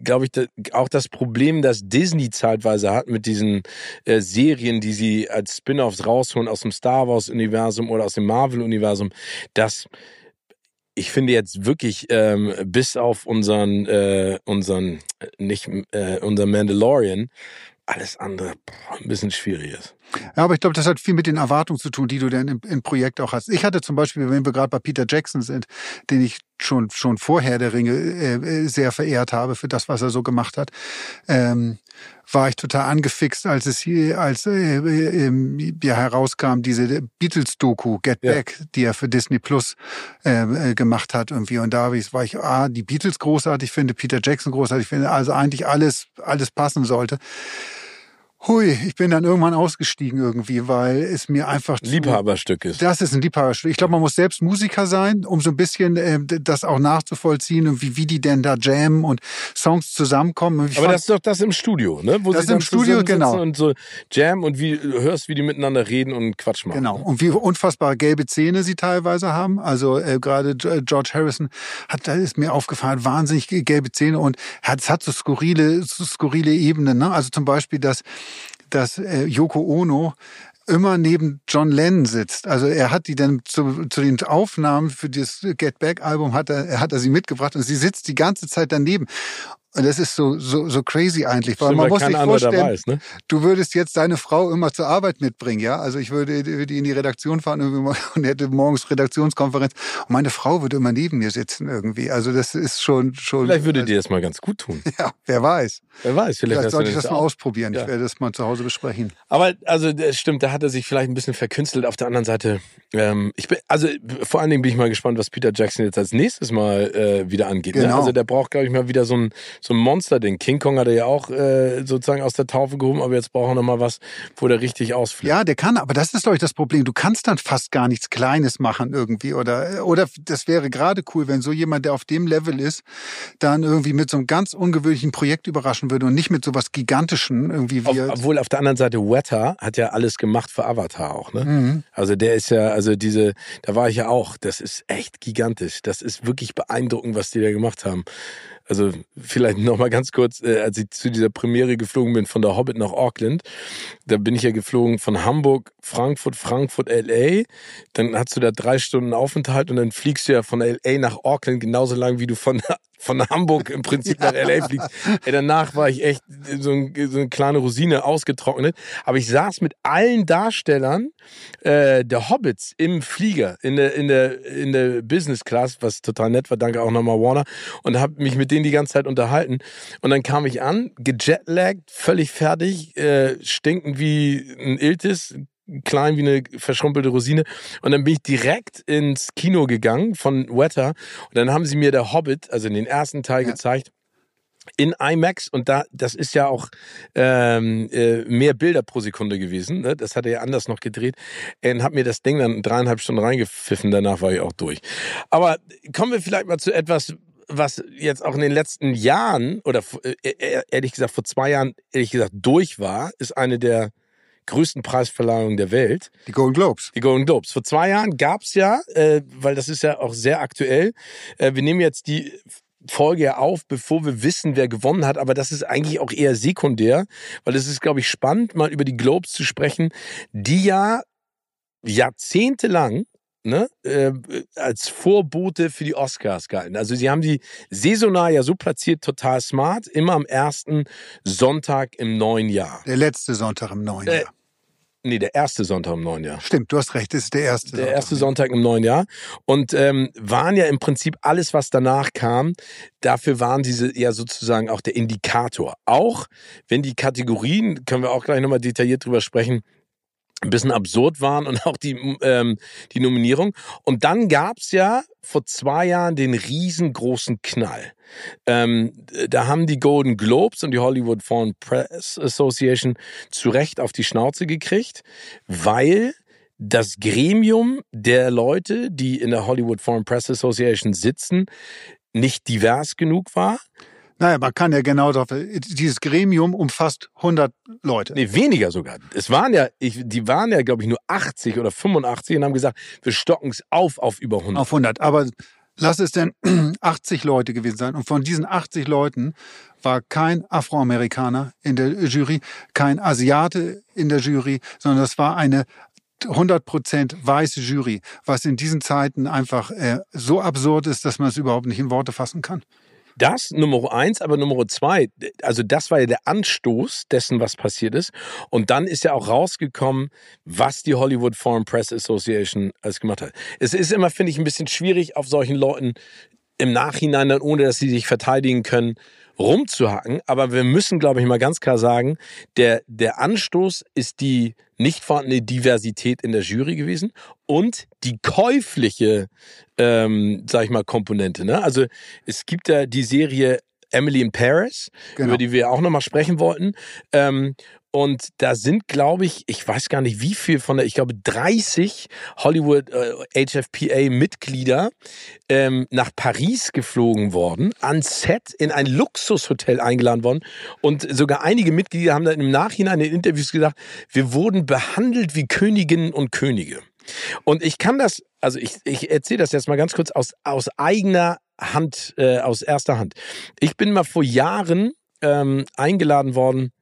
glaube ich, auch das Problem, das Disney zeitweise hat mit diesen äh, Serien, die sie als Spin-offs rausholen aus dem Star Wars-Universum oder aus dem Marvel-Universum Universum, das ich finde jetzt wirklich ähm, bis auf unseren äh, unseren nicht äh, unseren Mandalorian alles andere boah, ein bisschen schwierig ist. Ja, aber ich glaube, das hat viel mit den Erwartungen zu tun, die du denn im, im Projekt auch hast. Ich hatte zum Beispiel, wenn wir gerade bei Peter Jackson sind, den ich schon schon vorher der Ringe äh, sehr verehrt habe für das, was er so gemacht hat. Ähm, war ich total angefixt, als es hier, als äh, äh, ja, herauskam, diese Beatles-Doku, Get ja. Back, die er für Disney Plus äh, gemacht hat irgendwie. Und da war ich, ah, die Beatles großartig finde, Peter Jackson großartig finde, also eigentlich alles, alles passen sollte. Hui, ich bin dann irgendwann ausgestiegen irgendwie, weil es mir einfach zu, Liebhaberstück ist. Das ist ein Liebhaberstück. Ich glaube, man muss selbst Musiker sein, um so ein bisschen äh, das auch nachzuvollziehen und wie, wie die denn da jammen und Songs zusammenkommen. Aber das ist doch das im Studio, ne? Wo das ist im Studio, genau. Und so jam und wie hörst, wie die miteinander reden und Quatsch machen. Genau. Und wie unfassbar gelbe Zähne sie teilweise haben. Also äh, gerade George Harrison hat, da ist mir aufgefallen, wahnsinnig gelbe Zähne und hat, es hat so skurrile, so skurrile Ebenen. Ne? Also zum Beispiel, dass dass äh, Yoko Ono immer neben John Lennon sitzt. Also er hat die dann zu, zu den Aufnahmen für das Get Back Album hat er, hat er sie mitgebracht und sie sitzt die ganze Zeit daneben. Und das ist so, so, so crazy eigentlich, weil Stimmt, man muss sich vorstellen, ist, ne? du würdest jetzt deine Frau immer zur Arbeit mitbringen, ja? Also ich würde, würde in die Redaktion fahren und hätte morgens Redaktionskonferenz und meine Frau würde immer neben mir sitzen irgendwie. Also das ist schon, schon. Vielleicht würde also, dir das mal ganz gut tun. Ja, wer weiß. Wer weiß, vielleicht, vielleicht sollte ich das mal ausprobieren. Ja. Ich werde das mal zu Hause besprechen. Aber also das stimmt, da hat er sich vielleicht ein bisschen verkünstelt. Auf der anderen Seite, ähm, ich bin, also vor allen Dingen bin ich mal gespannt, was Peter Jackson jetzt als nächstes Mal äh, wieder angeht. Ne? Genau. Ne? Also der braucht, glaube ich, mal wieder so ein, so ein Monster-Ding. King Kong hat er ja auch äh, sozusagen aus der Taufe gehoben, aber jetzt braucht er noch mal was, wo der richtig ausfliegt. Ja, der kann, aber das ist, glaube ich, das Problem. Du kannst dann fast gar nichts Kleines machen irgendwie. Oder, oder das wäre gerade cool, wenn so jemand, der auf dem Level ist, dann irgendwie mit so einem ganz ungewöhnlichen Projekt überraschen würde und nicht mit so was Gigantischen irgendwie. Wie auf, obwohl auf der anderen Seite Weta hat ja alles gemacht für Avatar auch, ne? Mhm. Also der ist ja, also diese, da war ich ja auch, das ist echt gigantisch. Das ist wirklich beeindruckend, was die da gemacht haben. Also vielleicht noch mal ganz kurz, äh, als ich zu dieser Premiere geflogen bin von der Hobbit nach Auckland, da bin ich ja geflogen von Hamburg, Frankfurt, Frankfurt, LA. Dann hast du da drei Stunden Aufenthalt und dann fliegst du ja von LA nach Auckland genauso lang, wie du von von Hamburg im Prinzip nach LA fliegst. Ey, danach war ich echt so, ein, so, eine kleine Rosine ausgetrocknet. Aber ich saß mit allen Darstellern äh, der Hobbits im Flieger, in der, in der, in der Business Class, was total nett war. Danke auch nochmal Warner. Und habe mich mit denen die ganze Zeit unterhalten. Und dann kam ich an, gejetlaggt, völlig fertig, äh, stinkend wie ein Iltis, klein wie eine verschrumpelte Rosine. Und dann bin ich direkt ins Kino gegangen von Wetter. Und dann haben sie mir der Hobbit, also den ersten Teil ja. gezeigt in IMAX und da das ist ja auch ähm, äh, mehr Bilder pro Sekunde gewesen. Ne? Das hat er ja anders noch gedreht. Und habe mir das Ding dann dreieinhalb Stunden reingepfiffen. Danach war ich auch durch. Aber kommen wir vielleicht mal zu etwas, was jetzt auch in den letzten Jahren oder äh, äh, ehrlich gesagt vor zwei Jahren ehrlich gesagt durch war, ist eine der größten Preisverleihungen der Welt. Die Golden Globes. Die Golden Globes. Vor zwei Jahren gab's ja, äh, weil das ist ja auch sehr aktuell, äh, wir nehmen jetzt die Folge ja auf, bevor wir wissen, wer gewonnen hat. Aber das ist eigentlich auch eher sekundär, weil es ist, glaube ich, spannend, mal über die Globes zu sprechen, die ja jahrzehntelang ne, äh, als Vorbote für die Oscars galten. Also sie haben die saisonal ja so platziert, total smart, immer am ersten Sonntag im neuen Jahr. Der letzte Sonntag im neuen äh, Jahr. Nee, der erste Sonntag im neuen Jahr. Stimmt, du hast recht, das ist der erste. Der Sonntag. erste Sonntag im neuen Jahr. Und ähm, waren ja im Prinzip alles, was danach kam, dafür waren diese ja sozusagen auch der Indikator. Auch wenn die Kategorien, können wir auch gleich nochmal detailliert drüber sprechen, ein bisschen absurd waren und auch die, ähm, die Nominierung. Und dann gab's ja vor zwei Jahren den riesengroßen Knall. Ähm, da haben die Golden Globes und die Hollywood Foreign Press Association zu Recht auf die Schnauze gekriegt, weil das Gremium der Leute, die in der Hollywood Foreign Press Association sitzen, nicht divers genug war. Naja, man kann ja genau darauf, dieses Gremium umfasst 100 Leute. Nee, weniger sogar. Es waren ja, ich, die waren ja, glaube ich, nur 80 oder 85 und haben gesagt, wir stocken es auf auf über 100. Auf 100, aber lass es denn 80 Leute gewesen sein. Und von diesen 80 Leuten war kein Afroamerikaner in der Jury, kein Asiate in der Jury, sondern das war eine 100% weiße Jury, was in diesen Zeiten einfach äh, so absurd ist, dass man es überhaupt nicht in Worte fassen kann. Das Nummer eins, aber Nummer zwei, also das war ja der Anstoß dessen, was passiert ist. Und dann ist ja auch rausgekommen, was die Hollywood Foreign Press Association alles gemacht hat. Es ist immer, finde ich, ein bisschen schwierig, auf solchen Leuten im Nachhinein dann, ohne dass sie sich verteidigen können, rumzuhacken. Aber wir müssen, glaube ich, mal ganz klar sagen, der, der Anstoß ist die nicht vorhandene Diversität in der Jury gewesen und die käufliche, ähm, sag ich mal, Komponente. Ne? Also es gibt ja die Serie Emily in Paris, genau. über die wir auch nochmal sprechen wollten. Ähm, und da sind, glaube ich, ich weiß gar nicht wie viel von der, ich glaube 30 Hollywood äh, HFPA-Mitglieder ähm, nach Paris geflogen worden, an Set in ein Luxushotel eingeladen worden. Und sogar einige Mitglieder haben dann im Nachhinein in Interviews gesagt, wir wurden behandelt wie Königinnen und Könige. Und ich kann das, also ich, ich erzähle das jetzt mal ganz kurz aus, aus eigener Hand, äh, aus erster Hand. Ich bin mal vor Jahren ähm, eingeladen worden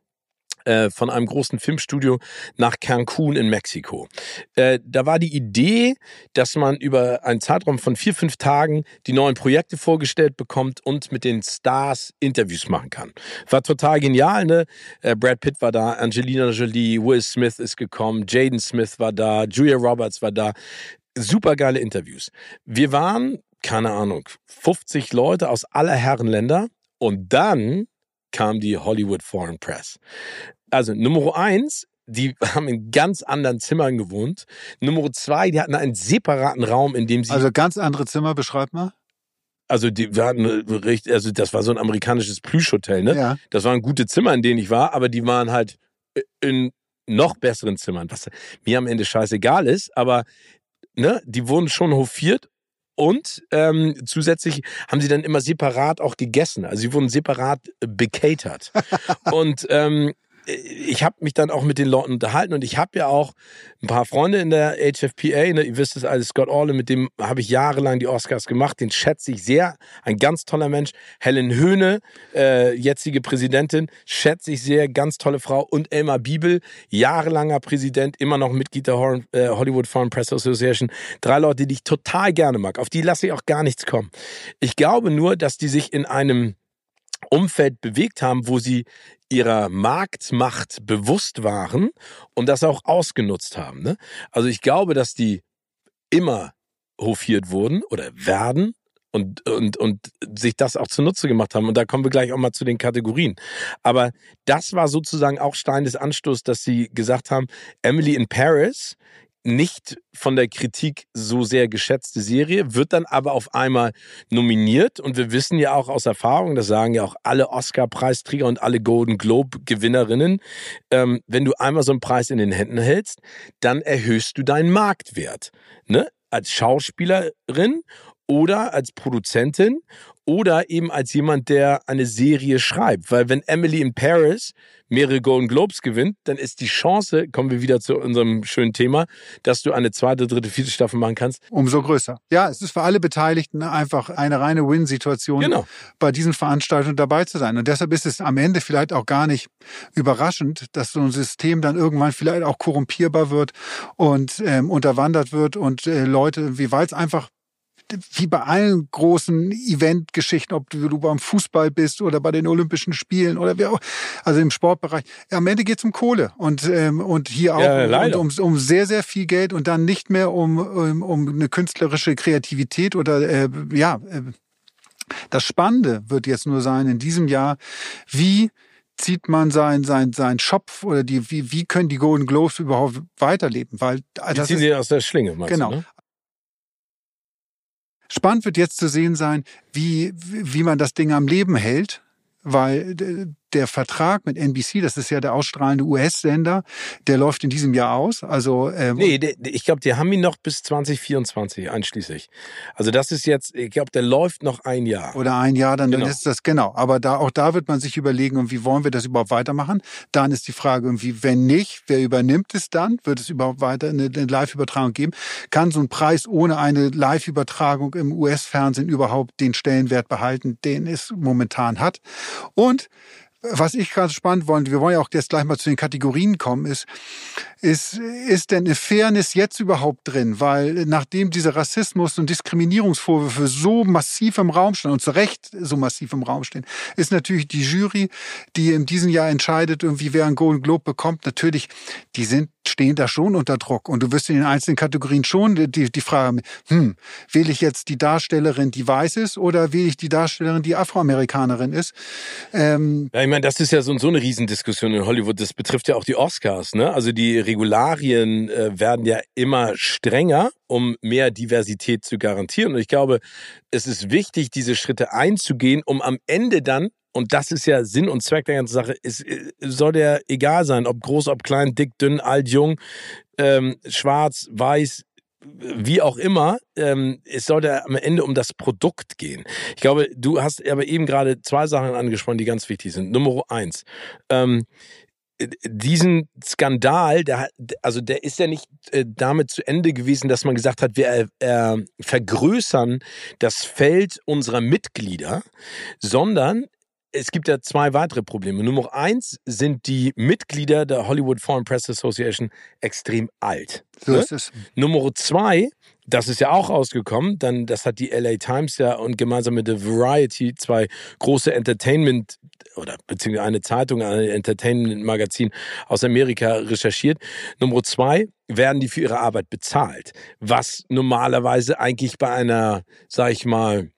äh, von einem großen Filmstudio nach Cancun in Mexiko. Äh, da war die Idee, dass man über einen Zeitraum von vier, fünf Tagen die neuen Projekte vorgestellt bekommt und mit den Stars Interviews machen kann. War total genial, ne? Äh, Brad Pitt war da, Angelina Jolie, Will Smith ist gekommen, Jaden Smith war da, Julia Roberts war da. Super geile Interviews. Wir waren, keine Ahnung, 50 Leute aus aller Herren Länder und dann kam die Hollywood Foreign Press. Also Nummer eins, die haben in ganz anderen Zimmern gewohnt. Nummer zwei, die hatten einen separaten Raum, in dem sie. Also ganz andere Zimmer, beschreib mal. Also die wir hatten richtig, also das war so ein amerikanisches Plüschhotel, ne? Ja. Das waren gute Zimmer, in denen ich war, aber die waren halt in noch besseren Zimmern, was mir am Ende scheißegal ist, aber ne, die wurden schon hofiert und ähm, zusätzlich haben sie dann immer separat auch gegessen. Also sie wurden separat bekatert. und ähm, ich habe mich dann auch mit den Leuten unterhalten und ich habe ja auch ein paar Freunde in der HFPA, ne, ihr wisst es alles, Scott Orle, mit dem habe ich jahrelang die Oscars gemacht, den schätze ich sehr, ein ganz toller Mensch. Helen Höhne, äh, jetzige Präsidentin, schätze ich sehr, ganz tolle Frau und Elmar Bibel, jahrelanger Präsident, immer noch Mitglied der äh, Hollywood Foreign Press Association. Drei Leute, die ich total gerne mag, auf die lasse ich auch gar nichts kommen. Ich glaube nur, dass die sich in einem Umfeld bewegt haben, wo sie ihrer Marktmacht bewusst waren und das auch ausgenutzt haben. Ne? Also ich glaube, dass die immer hofiert wurden oder werden und, und, und sich das auch zunutze gemacht haben. Und da kommen wir gleich auch mal zu den Kategorien. Aber das war sozusagen auch Stein des Anstoßes, dass sie gesagt haben, Emily in Paris nicht von der Kritik so sehr geschätzte Serie, wird dann aber auf einmal nominiert. Und wir wissen ja auch aus Erfahrung, das sagen ja auch alle Oscar-Preisträger und alle Golden Globe-Gewinnerinnen, ähm, wenn du einmal so einen Preis in den Händen hältst, dann erhöhst du deinen Marktwert. Ne? Als Schauspielerin oder als Produzentin oder eben als jemand, der eine Serie schreibt. Weil wenn Emily in Paris mehrere Golden Globes gewinnt, dann ist die Chance, kommen wir wieder zu unserem schönen Thema, dass du eine zweite, dritte, vierte Staffel machen kannst. Umso größer. Ja, es ist für alle Beteiligten einfach eine reine Win-Situation, genau. bei diesen Veranstaltungen dabei zu sein. Und deshalb ist es am Ende vielleicht auch gar nicht überraschend, dass so ein System dann irgendwann vielleicht auch korrumpierbar wird und ähm, unterwandert wird und äh, Leute, wie weil es einfach wie bei allen großen Eventgeschichten, ob du, beim Fußball bist oder bei den Olympischen Spielen oder wie auch, also im Sportbereich. Am Ende geht es um Kohle und, ähm, und hier auch ja, um, um, sehr, sehr viel Geld und dann nicht mehr um, um, um eine künstlerische Kreativität oder äh, ja, äh, das Spannende wird jetzt nur sein in diesem Jahr, wie zieht man sein, sein, sein Schopf oder die, wie, wie können die Golden Globes überhaupt weiterleben? Weil, das die ziehen ist, sie aus der Schlinge, meinst genau. Du, ne? Spannend wird jetzt zu sehen sein, wie, wie man das Ding am Leben hält, weil der Vertrag mit NBC, das ist ja der ausstrahlende US-Sender, der läuft in diesem Jahr aus. Also ähm, nee, ich glaube, die haben ihn noch bis 2024 einschließlich. Also das ist jetzt, ich glaube, der läuft noch ein Jahr. Oder ein Jahr, dann, genau. dann ist das genau. Aber da auch da wird man sich überlegen, und wie wollen wir das überhaupt weitermachen? Dann ist die Frage, irgendwie, wenn nicht, wer übernimmt es dann? Wird es überhaupt weiter eine, eine Live-Übertragung geben? Kann so ein Preis ohne eine Live-Übertragung im US-Fernsehen überhaupt den Stellenwert behalten, den es momentan hat? Und was ich gerade spannend wollte, wir wollen ja auch jetzt gleich mal zu den Kategorien kommen, ist, ist, ist denn eine Fairness jetzt überhaupt drin? Weil nachdem diese Rassismus- und Diskriminierungsvorwürfe so massiv im Raum stehen und zu Recht so massiv im Raum stehen, ist natürlich die Jury, die in diesem Jahr entscheidet, irgendwie wer einen Golden Globe bekommt, natürlich, die sind stehen da schon unter Druck. Und du wirst in den einzelnen Kategorien schon die, die Frage, hm, wähle ich jetzt die Darstellerin, die weiß ist, oder wähle ich die Darstellerin, die Afroamerikanerin ist? Ähm ja, ich meine, das ist ja so, so eine Riesendiskussion in Hollywood. Das betrifft ja auch die Oscars. Ne? Also die Regularien äh, werden ja immer strenger, um mehr Diversität zu garantieren. Und ich glaube, es ist wichtig, diese Schritte einzugehen, um am Ende dann und das ist ja Sinn und Zweck der ganzen Sache, es äh, soll der egal sein, ob groß, ob klein, dick, dünn, alt, jung, ähm, schwarz, weiß, wie auch immer, ähm, es sollte am Ende um das Produkt gehen. Ich glaube, du hast aber eben gerade zwei Sachen angesprochen, die ganz wichtig sind. Nummer eins. Ähm, diesen Skandal, der, also der ist ja nicht äh, damit zu Ende gewesen, dass man gesagt hat, wir äh, vergrößern das Feld unserer Mitglieder, sondern es gibt ja zwei weitere Probleme. Nummer eins sind die Mitglieder der Hollywood Foreign Press Association extrem alt. So ne? ist es. Nummer zwei, das ist ja auch rausgekommen, dann, das hat die LA Times ja und gemeinsam mit der Variety zwei große Entertainment oder beziehungsweise eine Zeitung, ein Entertainment-Magazin aus Amerika recherchiert. Nummer zwei, werden die für ihre Arbeit bezahlt, was normalerweise eigentlich bei einer, sag ich mal,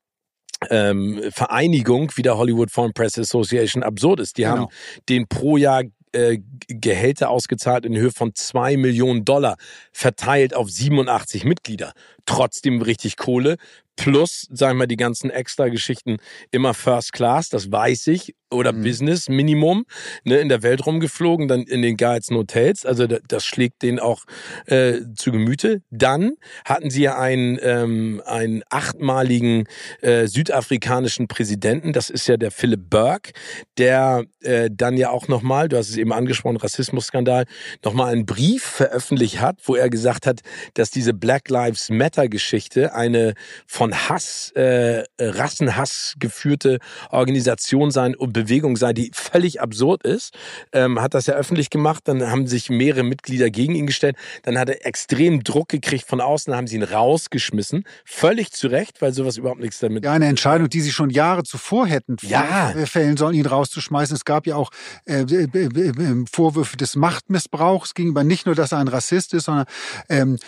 ähm, Vereinigung wie der Hollywood Foreign Press Association absurd ist. Die genau. haben den pro Jahr äh, Gehälter ausgezahlt in Höhe von zwei Millionen Dollar, verteilt auf 87 Mitglieder. Trotzdem richtig Kohle. Plus, sagen wir mal, die ganzen Extra-Geschichten immer First Class, das weiß ich, oder mhm. Business Minimum, ne, in der Welt rumgeflogen, dann in den geilsten Hotels, also das schlägt denen auch äh, zu Gemüte. Dann hatten sie ja einen, ähm, einen achtmaligen äh, südafrikanischen Präsidenten, das ist ja der Philip Burke, der äh, dann ja auch nochmal, du hast es eben angesprochen, Rassismusskandal, nochmal einen Brief veröffentlicht hat, wo er gesagt hat, dass diese Black Lives Matter Geschichte eine von Hass, äh, Rassenhass geführte Organisation sein und Bewegung sei, die völlig absurd ist. Ähm, hat das ja öffentlich gemacht, dann haben sich mehrere Mitglieder gegen ihn gestellt, dann hat er extrem Druck gekriegt von außen, haben sie ihn rausgeschmissen. Völlig zu Recht, weil sowas überhaupt nichts damit. Ja, eine Entscheidung, die sie schon Jahre zuvor hätten ja. fällen sollen, ihn rauszuschmeißen. Es gab ja auch äh, äh, äh, Vorwürfe des Machtmissbrauchs gegenüber nicht nur, dass er ein Rassist ist, sondern ähm,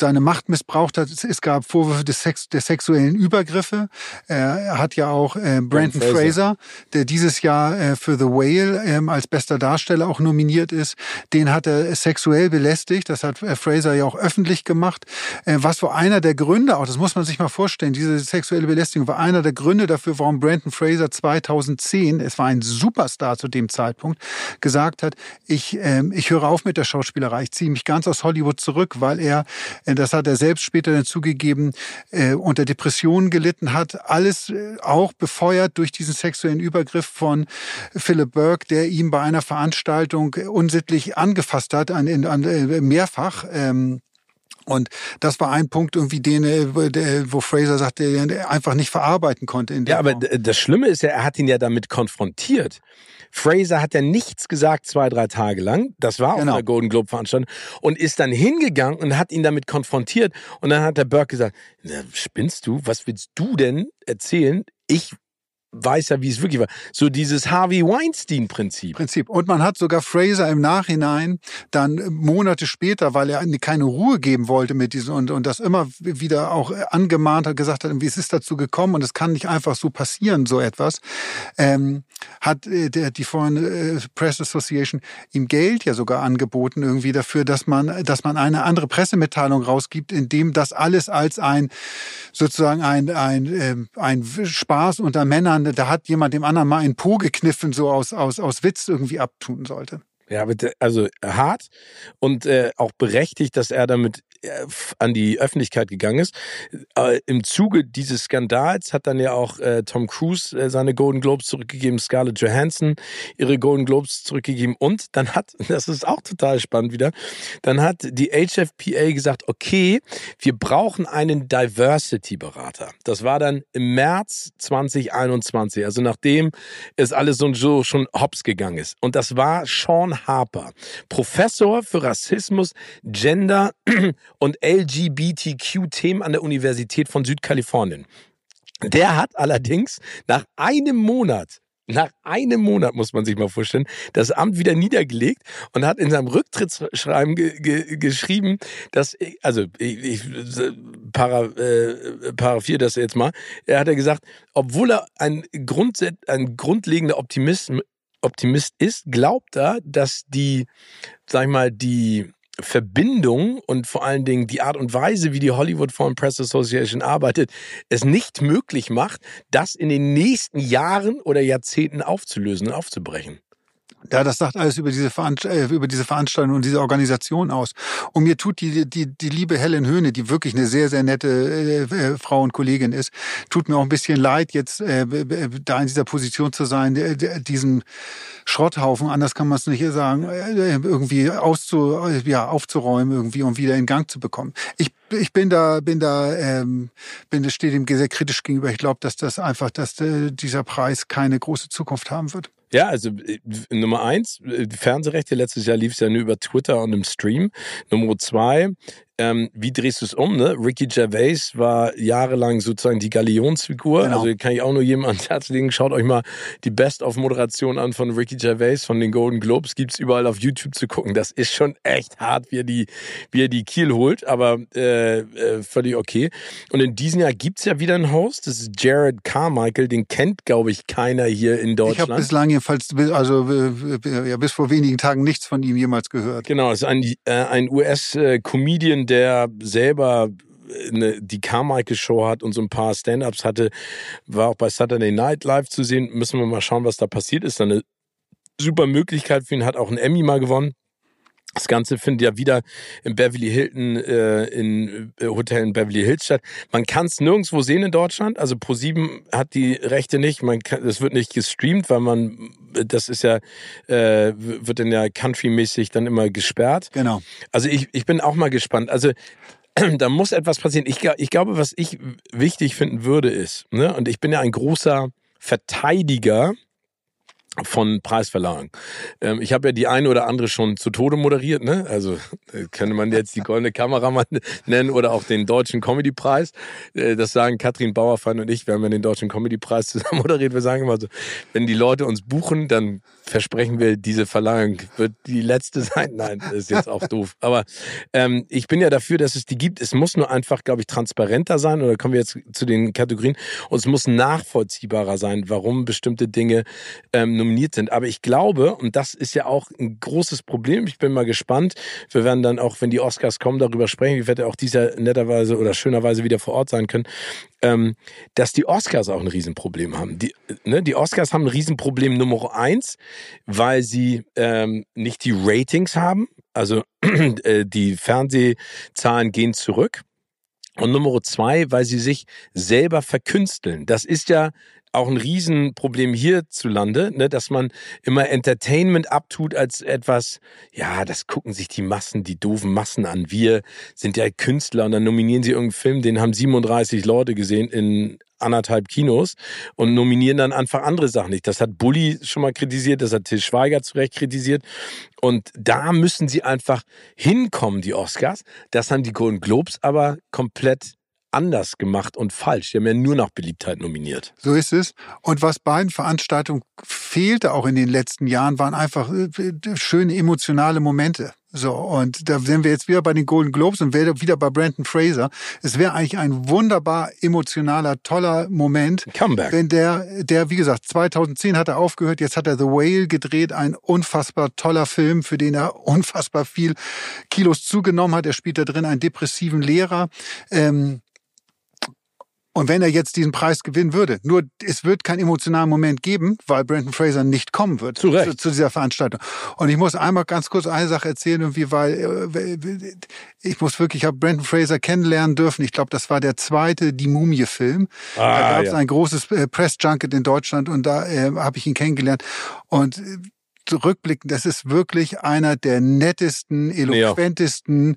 seine Macht missbraucht hat. Es gab Vorwürfe des Sex, der sexuellen Übergriffe. Er hat ja auch äh, Brandon Fraser. Fraser, der dieses Jahr äh, für The Whale ähm, als bester Darsteller auch nominiert ist. Den hat er sexuell belästigt. Das hat äh, Fraser ja auch öffentlich gemacht. Äh, was war einer der Gründe, auch das muss man sich mal vorstellen, diese sexuelle Belästigung war einer der Gründe dafür, warum Brandon Fraser 2010, es war ein Superstar zu dem Zeitpunkt, gesagt hat, ich, ähm, ich höre auf mit der Schauspielerei, ich ziehe mich ganz aus Hollywood zurück, weil er, äh, das hat er selbst später dann zugegeben, äh, unter Depressionen gelitten hat. Alles äh, auch befeuert durch diesen sexuellen Übergriff von Philip Burke, der ihn bei einer Veranstaltung unsittlich angefasst hat, an, an, äh, mehrfach. Ähm, und das war ein Punkt irgendwie, den, äh, wo Fraser sagte, er einfach nicht verarbeiten konnte. ja, aber Form. das Schlimme ist ja, er hat ihn ja damit konfrontiert. Fraser hat ja nichts gesagt zwei, drei Tage lang. Das war genau. auf der Golden Globe Veranstaltung. Und ist dann hingegangen und hat ihn damit konfrontiert. Und dann hat der Burke gesagt, spinnst du? Was willst du denn erzählen? Ich weiß ja, wie es wirklich war. So dieses Harvey Weinstein-Prinzip. Prinzip. Und man hat sogar Fraser im Nachhinein dann Monate später, weil er keine Ruhe geben wollte mit diesem und, und das immer wieder auch angemahnt hat, gesagt hat, wie es ist dazu gekommen und es kann nicht einfach so passieren, so etwas, ähm, hat äh, der, die Foreign äh, Press Association ihm Geld ja sogar angeboten irgendwie dafür, dass man, dass man eine andere Pressemitteilung rausgibt, in dem das alles als ein sozusagen ein, ein, ähm, ein Spaß unter Männern da hat jemand dem anderen mal einen Po gekniffen, so aus, aus, aus Witz irgendwie abtun sollte. Ja, also hart und äh, auch berechtigt, dass er damit an die Öffentlichkeit gegangen ist. Äh, Im Zuge dieses Skandals hat dann ja auch äh, Tom Cruise äh, seine Golden Globes zurückgegeben, Scarlett Johansson ihre Golden Globes zurückgegeben und dann hat, das ist auch total spannend wieder, dann hat die HFPA gesagt, okay, wir brauchen einen Diversity-Berater. Das war dann im März 2021, also nachdem es alles so, so schon hops gegangen ist. Und das war Sean Harper, Professor für Rassismus, Gender und LGBTQ-Themen an der Universität von Südkalifornien. Der hat allerdings nach einem Monat nach einem Monat muss man sich mal vorstellen, das Amt wieder niedergelegt und hat in seinem Rücktrittsschreiben ge ge geschrieben, dass, also ich, ich para, äh, paraphiere das jetzt mal, er hat ja gesagt, obwohl er ein, Grund, ein grundlegender Optimist, Optimist ist, glaubt er, dass die, sag ich mal, die Verbindung und vor allen Dingen die Art und Weise, wie die Hollywood Foreign Press Association arbeitet, es nicht möglich macht, das in den nächsten Jahren oder Jahrzehnten aufzulösen und aufzubrechen. Ja, das sagt alles über diese, äh, über diese Veranstaltung und diese Organisation aus. Und mir tut die, die, die liebe Helen Höhne, die wirklich eine sehr, sehr nette äh, äh Frau und Kollegin ist, tut mir auch ein bisschen leid, jetzt äh, da in dieser Position zu sein, diesen Schrotthaufen, anders kann man es nicht sagen, äh, irgendwie auszu, ja, aufzuräumen irgendwie und wieder in Gang zu bekommen. Ich ich bin da, bin da, ähm, bin stehe dem sehr kritisch gegenüber. Ich glaube, dass das einfach, dass äh, dieser Preis keine große Zukunft haben wird. Ja, also äh, Nummer eins, äh, Fernsehrechte letztes Jahr lief es ja nur über Twitter und im Stream. Nummer zwei, ähm, wie drehst du es um? Ne? Ricky Gervais war jahrelang sozusagen die Galionsfigur. Genau. Also kann ich auch nur jedem ans Herz legen. Schaut euch mal die Best-of-Moderation an von Ricky Gervais von den Golden Globes. Gibt's überall auf YouTube zu gucken. Das ist schon echt hart, wie er die, wie er die Kiel holt, aber äh, äh, völlig okay. Und in diesem Jahr gibt's ja wieder einen Host. Das ist Jared Carmichael. Den kennt, glaube ich, keiner hier in Deutschland. Ich habe bislang jedenfalls, also ja, bis vor wenigen Tagen nichts von ihm jemals gehört. Genau, es ist ein, äh, ein US-Comedian, der selber eine, die Carmichael Show hat und so ein paar Stand-ups hatte, war auch bei Saturday Night Live zu sehen. Müssen wir mal schauen, was da passiert ist. Eine super Möglichkeit für ihn, hat auch einen Emmy mal gewonnen. Das Ganze findet ja wieder im Beverly Hilton, äh, in äh, Hotel in Beverly Hills statt. Man kann es nirgendwo sehen in Deutschland. Also Pro7 hat die Rechte nicht. Man kann, das wird nicht gestreamt, weil man, das ist ja, äh, wird dann ja countrymäßig dann immer gesperrt. Genau. Also ich, ich bin auch mal gespannt. Also da muss etwas passieren. Ich, ich glaube, was ich wichtig finden würde, ist, ne, und ich bin ja ein großer Verteidiger von Preisverleihung. Ähm, ich habe ja die eine oder andere schon zu Tode moderiert, ne? Also äh, könnte man jetzt die goldene Kameramann nennen oder auch den deutschen Comedy-Preis. Äh, das sagen Katrin Bauerfeind und ich, wir haben ja den deutschen Comedy-Preis zusammen moderiert. Wir sagen immer so, wenn die Leute uns buchen, dann versprechen wir, diese Verleihung wird die letzte sein. Nein, das ist jetzt auch doof. Aber ähm, ich bin ja dafür, dass es die gibt. Es muss nur einfach, glaube ich, transparenter sein. Oder kommen wir jetzt zu den Kategorien. Und es muss nachvollziehbarer sein, warum bestimmte Dinge ähm, nominiert sind. Aber ich glaube, und das ist ja auch ein großes Problem, ich bin mal gespannt, wir werden dann auch, wenn die Oscars kommen, darüber sprechen. Ich werde auch dieser netterweise oder schönerweise wieder vor Ort sein können, ähm, dass die Oscars auch ein Riesenproblem haben. Die, ne, die Oscars haben ein Riesenproblem Nummer eins, weil sie ähm, nicht die Ratings haben. Also äh, die Fernsehzahlen gehen zurück. Und Nummer zwei, weil sie sich selber verkünsteln. Das ist ja auch ein Riesenproblem hierzulande, ne, dass man immer Entertainment abtut als etwas, ja, das gucken sich die Massen, die doofen Massen an. Wir sind ja Künstler und dann nominieren sie irgendeinen Film, den haben 37 Leute gesehen in anderthalb Kinos und nominieren dann einfach andere Sachen nicht. Das hat Bully schon mal kritisiert, das hat Till Schweiger zu Recht kritisiert. Und da müssen sie einfach hinkommen, die Oscars. Das haben die Golden Globes aber komplett anders gemacht und falsch. Die haben ja nur nach Beliebtheit nominiert. So ist es. Und was beiden Veranstaltungen fehlte auch in den letzten Jahren, waren einfach äh, schöne emotionale Momente. So, und da sind wir jetzt wieder bei den Golden Globes und wieder bei Brandon Fraser. Es wäre eigentlich ein wunderbar emotionaler, toller Moment. Comeback. Wenn der, der, wie gesagt, 2010 hat er aufgehört, jetzt hat er The Whale gedreht, ein unfassbar toller Film, für den er unfassbar viel Kilos zugenommen hat. Er spielt da drin einen depressiven Lehrer. Ähm, und wenn er jetzt diesen Preis gewinnen würde, nur es wird keinen emotionalen Moment geben, weil Brandon Fraser nicht kommen wird zu, zu, zu dieser Veranstaltung. Und ich muss einmal ganz kurz eine Sache erzählen, irgendwie, weil äh, ich muss wirklich, ich habe Brandon Fraser kennenlernen dürfen. Ich glaube, das war der zweite Die Mumie-Film. Ah, da gab es ja. ein großes äh, Press-Junket in Deutschland und da äh, habe ich ihn kennengelernt. Und äh, rückblickend, das ist wirklich einer der nettesten, eloquentesten,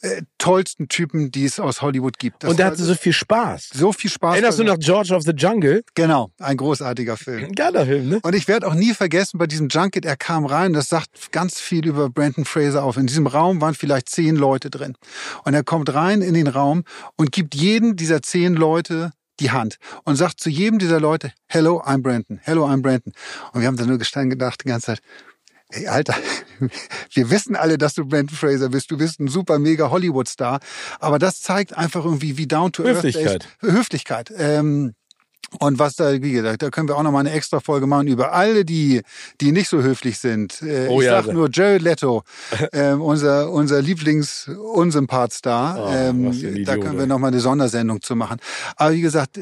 äh, tollsten Typen, die es aus Hollywood gibt. Das und der hatte so viel Spaß. So viel Spaß. Erinnerst du noch George of the Jungle? Genau, ein großartiger Film. Ein geiler Film, ne? Und ich werde auch nie vergessen, bei diesem Junket, er kam rein, das sagt ganz viel über Brandon Fraser auf. In diesem Raum waren vielleicht zehn Leute drin. Und er kommt rein in den Raum und gibt jeden dieser zehn Leute die Hand und sagt zu jedem dieser Leute, hello, I'm Brandon, hello, I'm Brandon. Und wir haben da nur gestanden gedacht die ganze Zeit, ey, Alter, wir wissen alle, dass du Brandon Fraser bist, du bist ein super mega Hollywood-Star, aber das zeigt einfach irgendwie, wie down to earth Höflichkeit. Ist. Höflichkeit. Ähm, und was da, wie gesagt, da können wir auch noch mal eine extra Folge machen über alle die, die nicht so höflich sind. Äh, oh, ich ja, sag nur Jared Leto, äh, unser, unser Lieblings-Unsympath-Star. Oh, ähm, da können wir noch mal eine Sondersendung zu machen. Aber wie gesagt,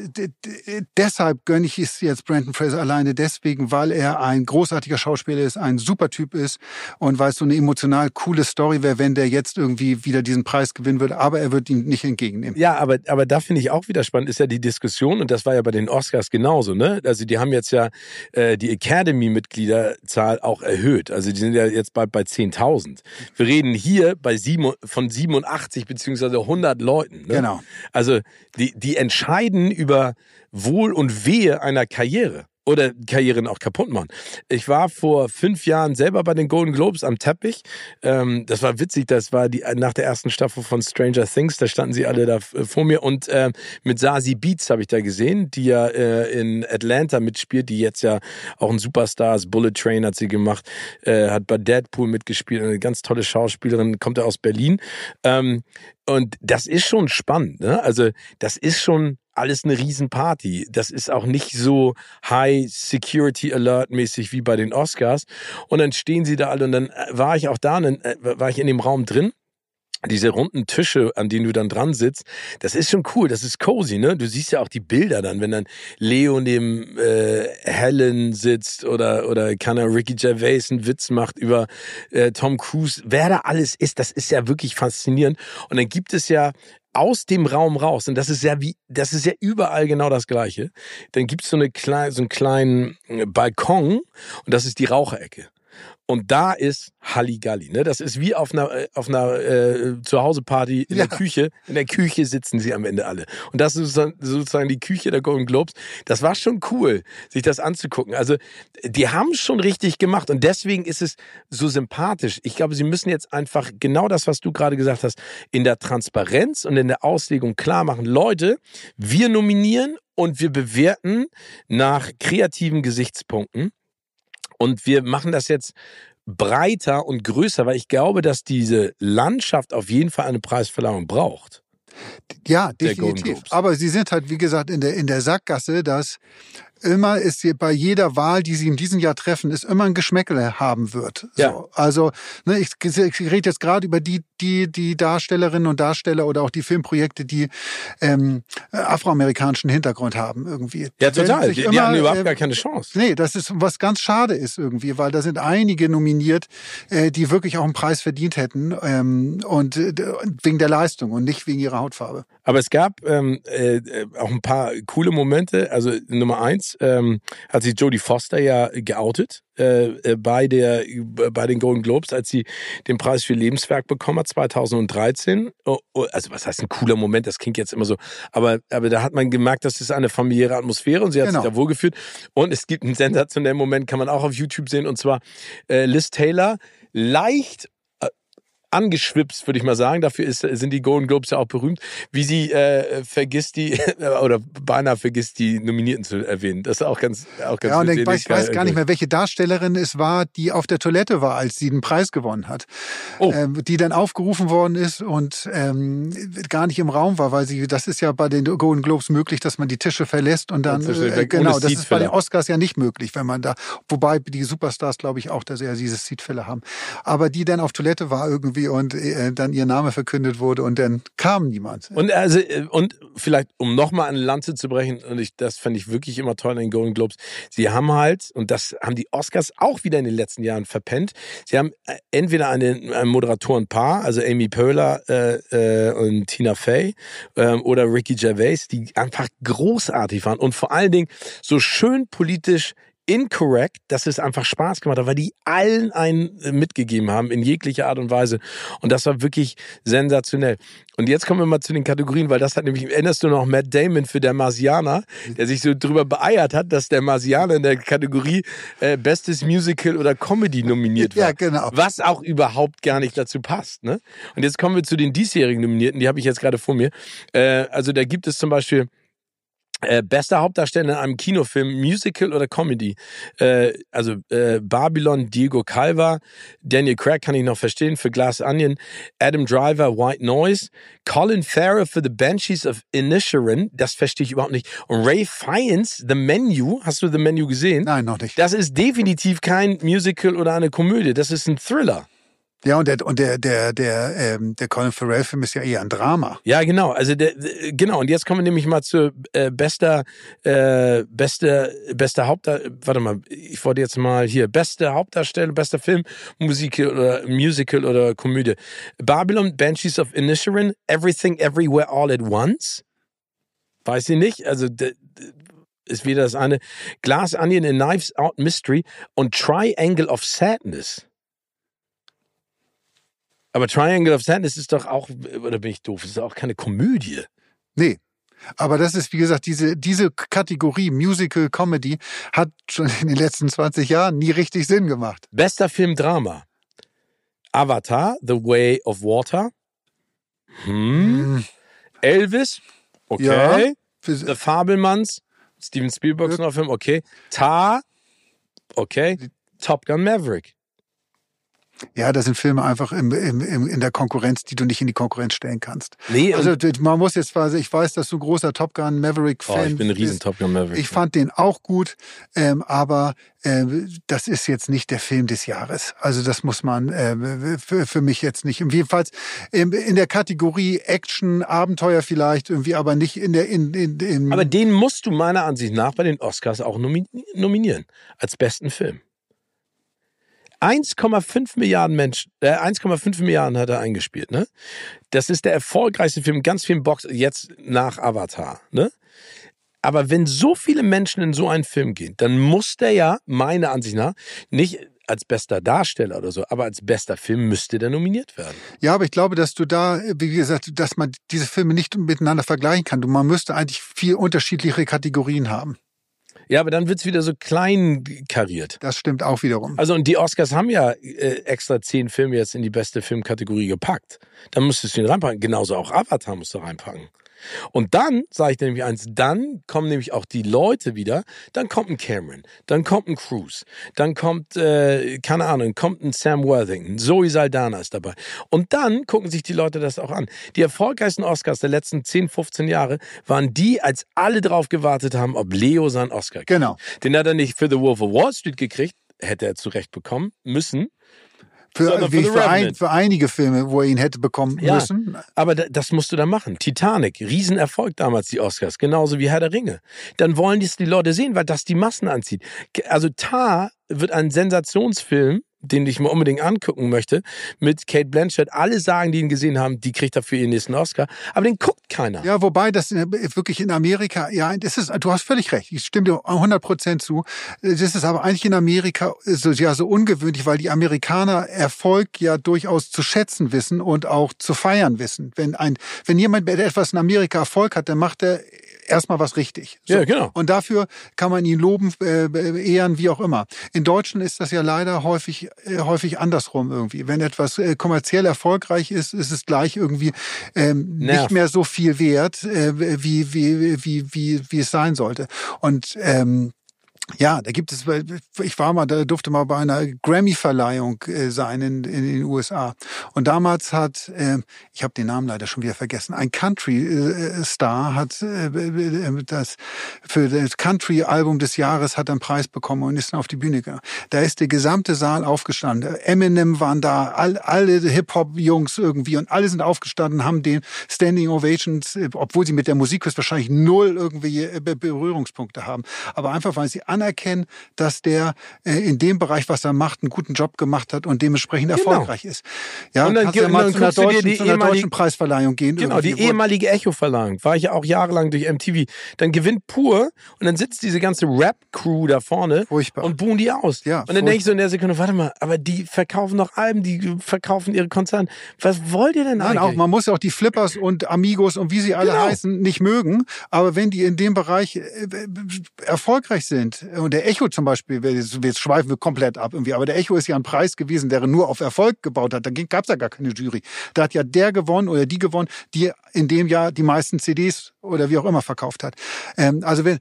deshalb gönne ich es jetzt Brandon Fraser alleine deswegen, weil er ein großartiger Schauspieler ist, ein super Typ ist und weil es so eine emotional coole Story wäre, wenn der jetzt irgendwie wieder diesen Preis gewinnen würde. Aber er wird ihn nicht entgegennehmen. Ja, aber, aber da finde ich auch wieder spannend, ist ja die Diskussion und das war ja bei den Oscars genauso, ne? Also die haben jetzt ja äh, die Academy-Mitgliederzahl auch erhöht. Also die sind ja jetzt bald bei 10.000. Wir reden hier bei sieben, von 87 beziehungsweise 100 Leuten. Ne? Genau. Also die, die entscheiden über Wohl und Wehe einer Karriere oder Karrieren auch kaputt machen. Ich war vor fünf Jahren selber bei den Golden Globes am Teppich. Ähm, das war witzig, das war die nach der ersten Staffel von Stranger Things, da standen sie alle da äh, vor mir und äh, mit Sasi Beats habe ich da gesehen, die ja äh, in Atlanta mitspielt, die jetzt ja auch ein Superstar ist. Bullet Train hat sie gemacht, äh, hat bei Deadpool mitgespielt, eine ganz tolle Schauspielerin, kommt ja aus Berlin. Ähm, und das ist schon spannend, ne? Also das ist schon alles eine Riesenparty. Das ist auch nicht so High Security Alert mäßig wie bei den Oscars. Und dann stehen sie da alle und dann äh, war ich auch da dann äh, war ich in dem Raum drin diese runden Tische, an denen du dann dran sitzt, das ist schon cool, das ist cozy, ne? Du siehst ja auch die Bilder dann, wenn dann Leo neben äh, Helen sitzt oder oder kann er Ricky Gervais einen Witz macht über äh, Tom Cruise, wer da alles ist, das ist ja wirklich faszinierend. Und dann gibt es ja aus dem Raum raus, und das ist ja wie, das ist ja überall genau das Gleiche. Dann gibt es so eine kleine, so einen kleinen Balkon und das ist die Raucherecke. Und da ist Halligalli. Ne? Das ist wie auf einer, äh, auf einer äh, Zuhause-Party in ja. der Küche. In der Küche sitzen sie am Ende alle. Und das ist sozusagen die Küche der Golden Globes. Das war schon cool, sich das anzugucken. Also die haben es schon richtig gemacht. Und deswegen ist es so sympathisch. Ich glaube, sie müssen jetzt einfach genau das, was du gerade gesagt hast, in der Transparenz und in der Auslegung klar machen. Leute, wir nominieren und wir bewerten nach kreativen Gesichtspunkten. Und wir machen das jetzt breiter und größer, weil ich glaube, dass diese Landschaft auf jeden Fall eine Preisverleihung braucht. Ja, definitiv. Aber sie sind halt, wie gesagt, in der, in der Sackgasse, dass immer ist hier bei jeder Wahl, die sie in diesem Jahr treffen, ist immer ein Geschmäckle haben wird. So. Ja. Also ne, ich, ich rede jetzt gerade über die, die, die Darstellerinnen und Darsteller oder auch die Filmprojekte, die ähm, afroamerikanischen Hintergrund haben irgendwie. Ja, total. Die, immer, die haben überhaupt äh, gar keine Chance. Nee, das ist was ganz schade ist irgendwie, weil da sind einige nominiert, äh, die wirklich auch einen Preis verdient hätten ähm, und äh, wegen der Leistung und nicht wegen ihrer Hautfarbe. Aber es gab ähm, äh, auch ein paar coole Momente. Also Nummer eins, ähm, hat sich Jodie Foster ja geoutet äh, äh bei, der, bei den Golden Globes, als sie den Preis für Lebenswerk bekommen hat 2013. Oh, oh, also was heißt ein cooler Moment, das klingt jetzt immer so. Aber, aber da hat man gemerkt, das ist eine familiäre Atmosphäre und sie hat genau. sich da wohlgefühlt. Und es gibt einen sensationellen Moment, kann man auch auf YouTube sehen, und zwar äh, Liz Taylor leicht angeschwipst, würde ich mal sagen. Dafür ist, sind die Golden Globes ja auch berühmt, wie sie äh, vergisst die oder beinahe vergisst die Nominierten zu erwähnen. Das ist auch ganz, auch ganz Ja, und ich weiß, weiß gar nicht mehr, welche Darstellerin es war, die auf der Toilette war, als sie den Preis gewonnen hat. Oh. Ähm, die dann aufgerufen worden ist und ähm, gar nicht im Raum war, weil sie, das ist ja bei den Golden Globes möglich, dass man die Tische verlässt und dann, äh, genau, das ist bei den Oscars ja nicht möglich, wenn man da, wobei die Superstars, glaube ich, auch, dass sie ja dieses Seatfälle haben. Aber die dann auf Toilette war irgendwie irgendwie und äh, dann ihr Name verkündet wurde und dann kam niemand. Und also äh, und vielleicht um nochmal eine Lanze zu brechen und ich das fand ich wirklich immer toll in den Golden Globes. Sie haben halt und das haben die Oscars auch wieder in den letzten Jahren verpennt. Sie haben äh, entweder einen, ein Moderatorenpaar, also Amy Poehler äh, äh, und Tina Fey äh, oder Ricky Gervais, die einfach großartig waren und vor allen Dingen so schön politisch incorrect, dass es einfach Spaß gemacht hat, weil die allen einen äh, mitgegeben haben in jeglicher Art und Weise. Und das war wirklich sensationell. Und jetzt kommen wir mal zu den Kategorien, weil das hat nämlich, erinnerst du noch Matt Damon für der Marsianer, der sich so drüber beeiert hat, dass der Marsianer in der Kategorie äh, Bestes Musical oder Comedy nominiert war. Ja, genau. Was auch überhaupt gar nicht dazu passt. Ne? Und jetzt kommen wir zu den diesjährigen Nominierten, die habe ich jetzt gerade vor mir. Äh, also da gibt es zum Beispiel äh, bester Hauptdarsteller in einem Kinofilm, Musical oder Comedy. Äh, also äh, Babylon, Diego Calva, Daniel Craig kann ich noch verstehen für Glass Onion, Adam Driver, White Noise, Colin Farrell für The Banshees of Inisherin, das verstehe ich überhaupt nicht. Und Ray Fiennes, The Menu, hast du The Menu gesehen? Nein, noch nicht. Das ist definitiv kein Musical oder eine Komödie, das ist ein Thriller. Ja, und der, und der, der, der, ähm, der Colin Farrell-Film ist ja eher ein Drama. Ja, genau. Also der, genau. Und jetzt kommen wir nämlich mal zu äh, bester, äh, bester, bester Hauptdarsteller. Warte mal, ich wollte jetzt mal hier beste Hauptdarsteller, bester Film, Musical oder Musical oder Komödie. Babylon, Banshees of Inisherin, Everything, Everywhere, All at Once. Weiß ich nicht. Also ist wieder das eine. Glass Onion, A Knives Out Mystery und Triangle of Sadness. Aber Triangle of Sadness ist doch auch, oder bin ich doof, ist auch keine Komödie. Nee. Aber das ist, wie gesagt, diese, diese Kategorie Musical Comedy hat schon in den letzten 20 Jahren nie richtig Sinn gemacht. Bester Film Drama. Avatar, The Way of Water. Hm. hm. Elvis. Okay. Ja. The Fabelmanns. Steven Spielbergs ja. Film. Okay. Tar. Okay. Top Gun Maverick. Ja, das sind Filme einfach im, im, im, in der Konkurrenz, die du nicht in die Konkurrenz stellen kannst. Nee, also man muss jetzt quasi, ich weiß, dass du großer Top Gun Maverick Fan bist. Oh, ich bin ein riesen Top Gun Maverick. Ich fand den auch gut, ähm, aber äh, das ist jetzt nicht der Film des Jahres. Also das muss man äh, für, für mich jetzt nicht. Jedenfalls ähm, in der Kategorie Action, Abenteuer vielleicht irgendwie, aber nicht in der in, in, in Aber den musst du meiner Ansicht nach bei den Oscars auch nominieren als besten Film. 1,5 Milliarden Menschen, äh, 1,5 Milliarden hat er eingespielt, ne? Das ist der erfolgreichste Film, ganz vielen Box, jetzt nach Avatar, ne? Aber wenn so viele Menschen in so einen Film gehen, dann muss der ja, meiner Ansicht nach, nicht als bester Darsteller oder so, aber als bester Film müsste der nominiert werden. Ja, aber ich glaube, dass du da, wie gesagt, dass man diese Filme nicht miteinander vergleichen kann. Man müsste eigentlich viel unterschiedliche Kategorien haben. Ja, aber dann wird's wieder so klein kariert. Das stimmt auch wiederum. Also und die Oscars haben ja äh, extra zehn Filme jetzt in die beste Filmkategorie gepackt. Dann musstest du ihn reinpacken. Genauso auch Avatar musst du reinpacken. Und dann, sage ich dir nämlich eins, dann kommen nämlich auch die Leute wieder, dann kommt ein Cameron, dann kommt ein Cruise, dann kommt, äh, keine Ahnung, kommt ein Sam Worthington, Zoe Saldana ist dabei. Und dann gucken sich die Leute das auch an. Die erfolgreichsten Oscars der letzten 10, 15 Jahre waren die, als alle drauf gewartet haben, ob Leo seinen Oscar kriegt. Genau. Den hat er nicht für The Wolf of Wall Street gekriegt, hätte er zurecht bekommen müssen. Für, wie für, ein, für, einige Filme, wo er ihn hätte bekommen ja, müssen. Aber das musst du dann machen. Titanic, Riesenerfolg damals, die Oscars, genauso wie Herr der Ringe. Dann wollen die die Leute sehen, weil das die Massen anzieht. Also Tar wird ein Sensationsfilm, den ich mir unbedingt angucken möchte, mit Kate Blanchett. Alle sagen, die ihn gesehen haben, die kriegt dafür ihren nächsten Oscar. Aber den guckt keiner. Ja, wobei das wirklich in Amerika, ja, das ist, du hast völlig recht. Ich stimme dir 100 Prozent zu. Das ist aber eigentlich in Amerika so, ja, so ungewöhnlich, weil die Amerikaner Erfolg ja durchaus zu schätzen wissen und auch zu feiern wissen. Wenn ein, wenn jemand etwas in Amerika Erfolg hat, dann macht er erstmal was richtig. So. Ja, genau. Und dafür kann man ihn loben, äh, ehren, wie auch immer. In Deutschen ist das ja leider häufig, äh, häufig andersrum irgendwie. Wenn etwas äh, kommerziell erfolgreich ist, ist es gleich irgendwie ähm, nicht mehr so viel wert, äh, wie, wie, wie, wie, wie es sein sollte. Und ähm, ja, da gibt es, ich war mal, da durfte mal bei einer Grammy-Verleihung äh, sein in, in den USA. Und damals hat, äh, ich habe den Namen leider schon wieder vergessen, ein Country-Star hat äh, äh, das für das Country-Album des Jahres hat einen Preis bekommen und ist dann auf die Bühne gegangen. Da ist der gesamte Saal aufgestanden. Eminem waren da, all, alle Hip-Hop-Jungs irgendwie und alle sind aufgestanden, haben den Standing Ovations, äh, obwohl sie mit der Musik wahrscheinlich null irgendwie äh, Berührungspunkte haben. Aber einfach, weil sie anerkennen, dass der äh, in dem Bereich, was er macht, einen guten Job gemacht hat und dementsprechend genau. erfolgreich ist. Ja, und dann, kannst du ja mal zu einer, deutschen, zu einer deutschen Preisverleihung gehen. Genau, die ehemalige Echo-Verleihung. War ich ja auch jahrelang durch MTV. Dann gewinnt pur und dann sitzt diese ganze Rap-Crew da vorne Furchtbar. und buhen die aus. Ja, und dann denke ich so in der Sekunde, warte mal, aber die verkaufen noch Alben, die verkaufen ihre Konzerne. Was wollt ihr denn Nein, eigentlich? Auch, man muss ja auch die Flippers und Amigos und wie sie alle genau. heißen nicht mögen. Aber wenn die in dem Bereich äh, erfolgreich sind, und der Echo zum Beispiel, jetzt schweifen wir komplett ab irgendwie, aber der Echo ist ja ein Preis gewesen, der nur auf Erfolg gebaut hat. Da gab es ja gar keine Jury. Da hat ja der gewonnen oder die gewonnen, die in dem Jahr die meisten CDs oder wie auch immer verkauft hat. Ähm, also wenn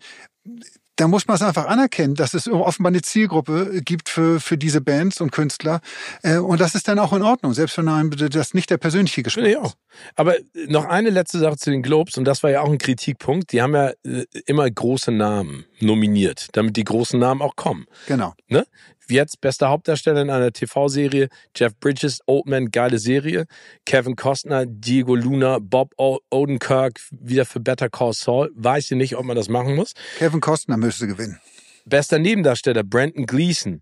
da muss man es einfach anerkennen, dass es offenbar eine Zielgruppe gibt für, für diese Bands und Künstler. Äh, und das ist dann auch in Ordnung, selbst wenn einem das nicht der persönliche Geschmack ist. auch. Aber noch eine letzte Sache zu den Globes, und das war ja auch ein Kritikpunkt. Die haben ja äh, immer große Namen nominiert, damit die großen Namen auch kommen. Genau. Ne? Jetzt bester Hauptdarsteller in einer TV-Serie, Jeff Bridges, Oldman, geile Serie, Kevin Costner, Diego Luna, Bob Odenkirk, wieder für Better Call Saul. Weiß ich nicht, ob man das machen muss. Kevin Costner müsste gewinnen. Bester Nebendarsteller, Brandon Gleason,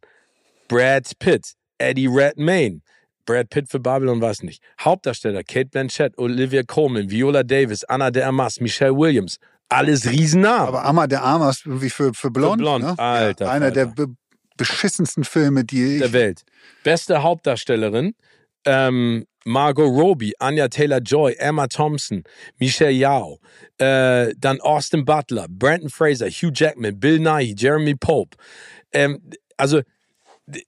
Brad Pitt, Eddie Redmayne, Brad Pitt für Babylon weiß nicht. Hauptdarsteller, Kate Blanchett, Olivia Colman, Viola Davis, Anna de Armas, Michelle Williams. Alles Riesennamen. Aber Anna de Armas wie für, für Blond. Für Blond, ne? Alter. Ja, einer Alter. der beschissensten Filme, die der Welt. Beste Hauptdarstellerin ähm, Margot Robbie, Anya Taylor-Joy, Emma Thompson, Michelle Yao, äh, dann Austin Butler, Brandon Fraser, Hugh Jackman, Bill Nighy, Jeremy Pope. Ähm, also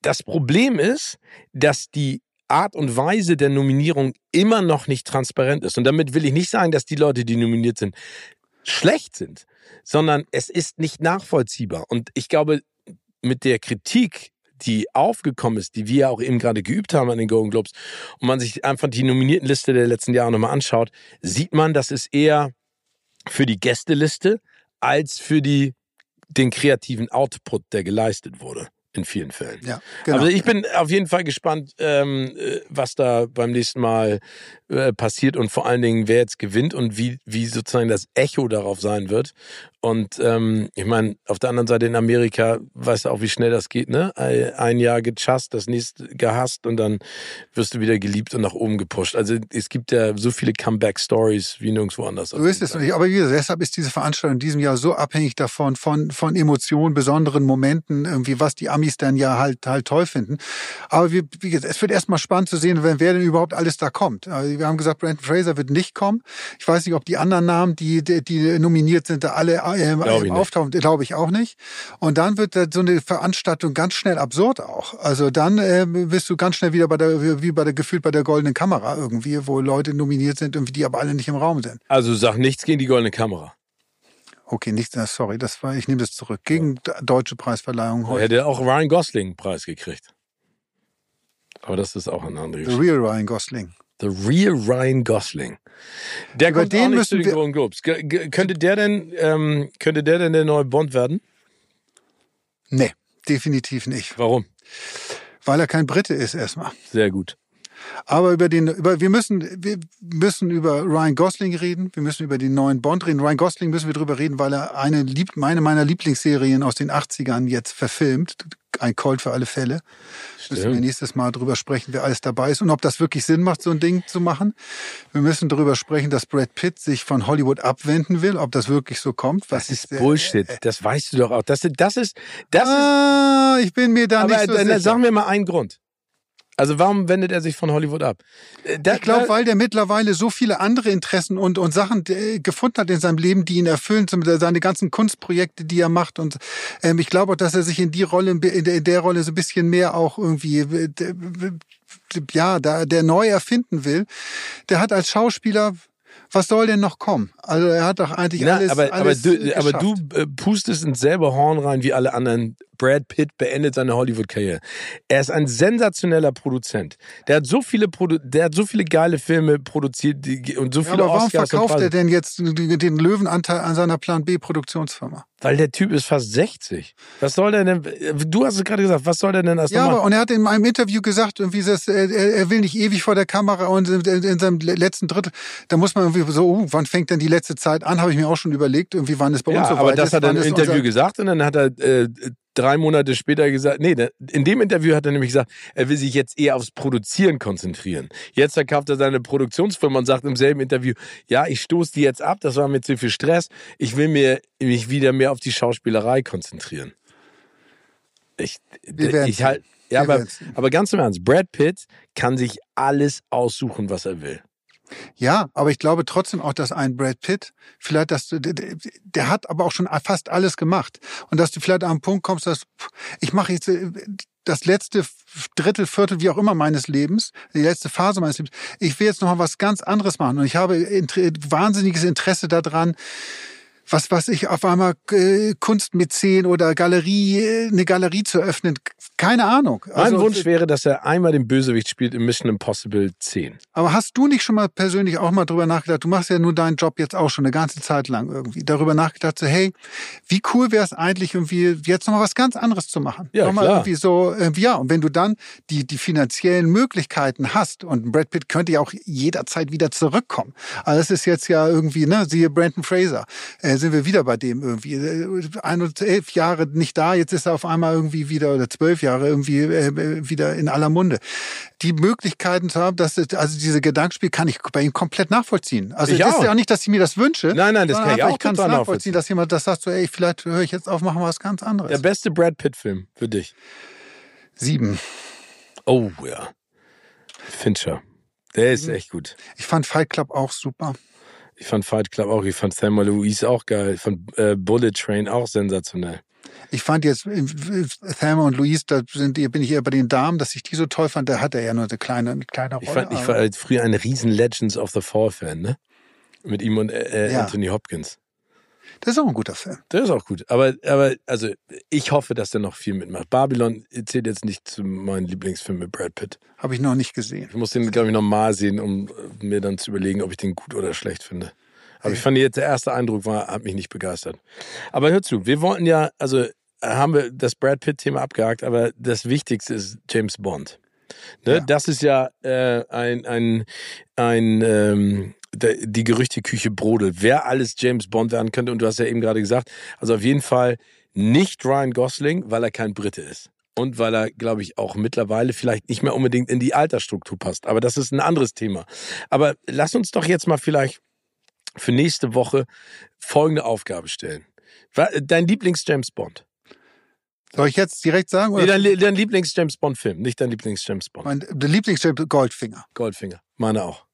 das Problem ist, dass die Art und Weise der Nominierung immer noch nicht transparent ist. Und damit will ich nicht sagen, dass die Leute, die nominiert sind, schlecht sind, sondern es ist nicht nachvollziehbar. Und ich glaube, mit der Kritik, die aufgekommen ist, die wir auch eben gerade geübt haben an den Golden Globes, und man sich einfach die Nominiertenliste der letzten Jahre nochmal anschaut, sieht man, dass es eher für die Gästeliste als für die, den kreativen Output, der geleistet wurde in vielen Fällen. Ja, genau. Also ich bin auf jeden Fall gespannt, ähm, äh, was da beim nächsten Mal äh, passiert und vor allen Dingen, wer jetzt gewinnt und wie, wie sozusagen das Echo darauf sein wird. Und ähm, ich meine, auf der anderen Seite in Amerika weißt du auch, wie schnell das geht, ne? Ein Jahr gechast, das nächste gehasst und dann wirst du wieder geliebt und nach oben gepusht. Also es gibt ja so viele Comeback-Stories wie nirgendwo anders. So ist es. Nicht. Aber wie gesagt, deshalb ist diese Veranstaltung in diesem Jahr so abhängig davon, von, von Emotionen, besonderen Momenten, irgendwie, was die Amis dann ja halt, halt toll finden. Aber wie, wie gesagt, es wird erstmal spannend zu sehen, wer denn überhaupt alles da kommt. Also wir haben gesagt, Brandon Fraser wird nicht kommen. Ich weiß nicht, ob die anderen Namen, die, die, nominiert sind, da alle äh, glaube auftauchen, glaube ich auch nicht. Und dann wird so eine Veranstaltung ganz schnell absurd auch. Also dann äh, bist du ganz schnell wieder bei der, wie bei der gefühlt bei der goldenen Kamera irgendwie, wo Leute nominiert sind, irgendwie die aber alle nicht im Raum sind. Also sag nichts gegen die goldene Kamera. Okay, nichts, sorry, das war, ich nehme das zurück. Gegen ja. deutsche Preisverleihung heute. Er hätte auch Ryan Gosling Preis gekriegt. Aber das ist auch ein anderes. The real Ryan Gosling. The Real Ryan Gosling. Der Über kommt den auch nicht zu den Golden Globes. könnte der denn, ähm, könnte der denn der neue Bond werden? Nee, definitiv nicht. Warum? Weil er kein Brite ist erstmal. Sehr gut. Aber über den, über, wir müssen, wir müssen über Ryan Gosling reden. Wir müssen über den neuen Bond reden. Ryan Gosling müssen wir drüber reden, weil er eine, meine meiner Lieblingsserien aus den 80ern jetzt verfilmt ein Colt für alle Fälle. Stimmt. Müssen wir nächstes Mal drüber sprechen, wer alles dabei ist und ob das wirklich Sinn macht, so ein Ding zu machen. Wir müssen darüber sprechen, dass Brad Pitt sich von Hollywood abwenden will, ob das wirklich so kommt. Was das ist äh, Bullshit. Äh, das weißt du doch auch. Das, das ist, das ah, ist. Ich bin mir da nicht so sicher. Sagen wir mal einen Grund. Also warum wendet er sich von Hollywood ab? Äh, der, ich glaube, weil der mittlerweile so viele andere Interessen und, und Sachen äh, gefunden hat in seinem Leben, die ihn erfüllen, seine ganzen Kunstprojekte, die er macht. Und ähm, ich glaube auch, dass er sich in die Rolle, in der, in der Rolle so ein bisschen mehr auch irgendwie äh, ja, da der neu erfinden will. Der hat als Schauspieler was soll denn noch kommen? Also er hat doch eigentlich Na, alles, aber, alles aber du, aber du äh, pustest ins selbe Horn rein wie alle anderen Brad Pitt beendet seine Hollywood-Karriere. Er ist ein sensationeller Produzent. Der hat so viele, Produ der hat so viele geile Filme produziert die, und so viele ja, aber warum Oscars verkauft er denn jetzt den Löwenanteil an seiner Plan B Produktionsfirma? Weil der Typ ist fast 60. Was soll der denn? Du hast es gerade gesagt. Was soll der denn erst Ja, aber und er hat in einem Interview gesagt, irgendwie, das, er, er will nicht ewig vor der Kamera und in, in seinem letzten Drittel, da muss man irgendwie so, uh, wann fängt denn die letzte Zeit an? Habe ich mir auch schon überlegt. Irgendwie, wann ist bei ja, uns so aber das ist, hat er im Interview gesagt und dann hat er äh, drei Monate später gesagt, nee, in dem Interview hat er nämlich gesagt, er will sich jetzt eher aufs Produzieren konzentrieren. Jetzt verkauft er seine Produktionsfirma und sagt im selben Interview, ja, ich stoße die jetzt ab, das war mir zu viel Stress, ich will mir, mich wieder mehr auf die Schauspielerei konzentrieren. Ich, ich halt, ja, aber, aber ganz im Ernst, Brad Pitt kann sich alles aussuchen, was er will. Ja, aber ich glaube trotzdem auch, dass ein Brad Pitt vielleicht, dass du, der hat aber auch schon fast alles gemacht und dass du vielleicht an einen Punkt kommst, dass ich mache jetzt äh, das letzte Drittel, Viertel, wie auch immer meines Lebens, die letzte Phase meines Lebens. Ich will jetzt noch mal was ganz anderes machen und ich habe wahnsinniges Interesse daran, was was ich auf einmal äh, Kunstmäzen oder Galerie äh, eine Galerie zu öffnen keine Ahnung. Also, mein Wunsch wäre dass er einmal den Bösewicht spielt in Mission Impossible 10 aber hast du nicht schon mal persönlich auch mal drüber nachgedacht? Du machst ja nur deinen Job jetzt auch schon eine ganze Zeit lang irgendwie. Darüber nachgedacht so hey wie cool wäre es eigentlich irgendwie jetzt noch mal was ganz anderes zu machen? Ja noch klar. irgendwie so äh, ja und wenn du dann die die finanziellen Möglichkeiten hast und Brad Pitt könnte ja auch jederzeit wieder zurückkommen. Also das ist jetzt ja irgendwie ne siehe Brandon Fraser. Äh, sind wir wieder bei dem irgendwie. Äh, ein und elf Jahre nicht da, jetzt ist er auf einmal irgendwie wieder, oder zwölf Jahre irgendwie äh, wieder in aller Munde. Die Möglichkeiten zu haben, dass also diese Gedankenspiel kann ich bei ihm komplett nachvollziehen. Also es ist ja auch nicht, dass ich mir das wünsche. Nein, nein, das kann ich auch ich kann es nachvollziehen, dass jemand das sagt, so, ey, vielleicht höre ich jetzt auf, machen wir was ganz anderes. Der beste Brad Pitt-Film für dich? Sieben. Oh ja. Fincher. Der ist echt gut. Ich fand Fight Club auch super. Ich fand Fight Club auch, ich fand Thelma Louise auch geil, ich fand äh, Bullet Train auch sensationell. Ich fand jetzt äh, Thelma und Louise, da sind, bin ich eher bei den Damen, dass ich die so toll fand. Da hat er ja nur eine kleine, eine kleine Rolle. Ich, fand, ich war früher ein riesen Legends of the Fall Fan, ne? Mit ihm und äh, äh, ja. Anthony Hopkins. Das ist auch ein guter Film. Der ist auch gut. Aber, aber also ich hoffe, dass der noch viel mitmacht. Babylon zählt jetzt nicht zu meinen Lieblingsfilmen mit Brad Pitt. Habe ich noch nicht gesehen. Ich muss den, glaube ich, nochmal sehen, um mir dann zu überlegen, ob ich den gut oder schlecht finde. Aber ich fand jetzt, der erste Eindruck war, hat mich nicht begeistert. Aber hör zu, wir wollten ja, also haben wir das Brad Pitt-Thema abgehakt, aber das Wichtigste ist James Bond. Ne? Ja. Das ist ja äh, ein, ein, ein ähm, die Gerüchteküche brodelt, wer alles James Bond werden könnte. Und du hast ja eben gerade gesagt, also auf jeden Fall nicht Ryan Gosling, weil er kein Brite ist. Und weil er, glaube ich, auch mittlerweile vielleicht nicht mehr unbedingt in die Altersstruktur passt. Aber das ist ein anderes Thema. Aber lass uns doch jetzt mal vielleicht für nächste Woche folgende Aufgabe stellen. Dein Lieblings-James Bond? Soll ich jetzt direkt sagen? Oder? Nee, dein, dein Lieblings-James Bond-Film, nicht dein Lieblings-James Bond. Mein Lieblings-James Goldfinger. Goldfinger, meine auch.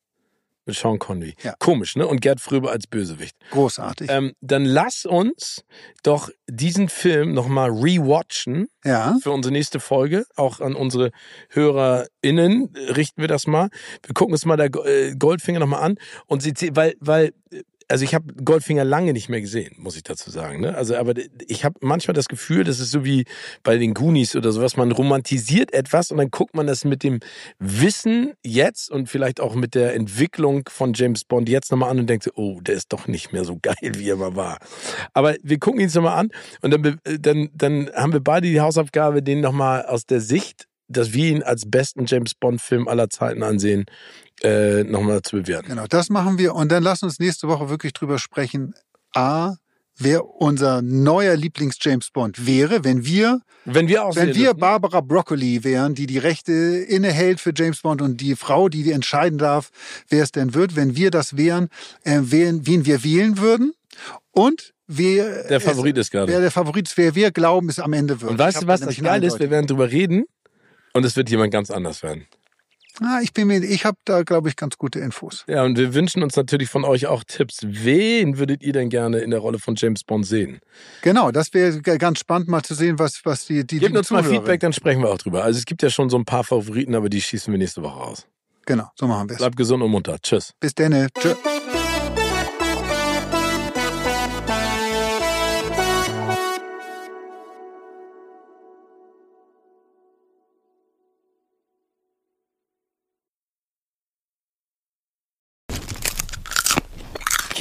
Mit Sean Connery. Ja. Komisch, ne? Und Gerd Fröbe als Bösewicht. Großartig. Ähm, dann lass uns doch diesen Film nochmal rewatchen. Ja. Für unsere nächste Folge. Auch an unsere HörerInnen richten wir das mal. Wir gucken uns mal der äh, Goldfinger nochmal an. Und sie, weil, weil also ich habe Goldfinger lange nicht mehr gesehen, muss ich dazu sagen. Ne? Also, aber ich habe manchmal das Gefühl, das ist so wie bei den Goonies oder sowas. Man romantisiert etwas und dann guckt man das mit dem Wissen jetzt und vielleicht auch mit der Entwicklung von James Bond jetzt nochmal an und denkt, oh, der ist doch nicht mehr so geil, wie er mal war. Aber wir gucken ihn nochmal an und dann, dann, dann haben wir beide die Hausaufgabe, den nochmal aus der Sicht dass wir ihn als besten James Bond-Film aller Zeiten ansehen, äh, nochmal zu bewerten. Genau, das machen wir. Und dann lass uns nächste Woche wirklich drüber sprechen. A, wer unser neuer Lieblings-James Bond wäre, wenn wir, wenn wir, wenn wir Barbara Broccoli wären, die die Rechte innehält für James Bond und die Frau, die entscheiden darf, wer es denn wird, wenn wir das wären, äh, wen, wen wir wählen würden und wer der Favorit ist gerade. Wer der Favorit ist, wer wir glauben, es am Ende wird. Und weißt du, was das geil ist? Wir werden drüber reden und es wird jemand ganz anders werden. Ah, ich bin mir, ich habe da, glaube ich, ganz gute Infos. Ja, und wir wünschen uns natürlich von euch auch Tipps. Wen würdet ihr denn gerne in der Rolle von James Bond sehen? Genau, das wäre ganz spannend, mal zu sehen, was, was die, die Gebt uns mal Feedback, dann sprechen wir auch drüber. Also es gibt ja schon so ein paar Favoriten, aber die schießen wir nächste Woche raus. Genau, so machen wir es. Bleibt gesund und munter. Tschüss. Bis dann. Tschüss.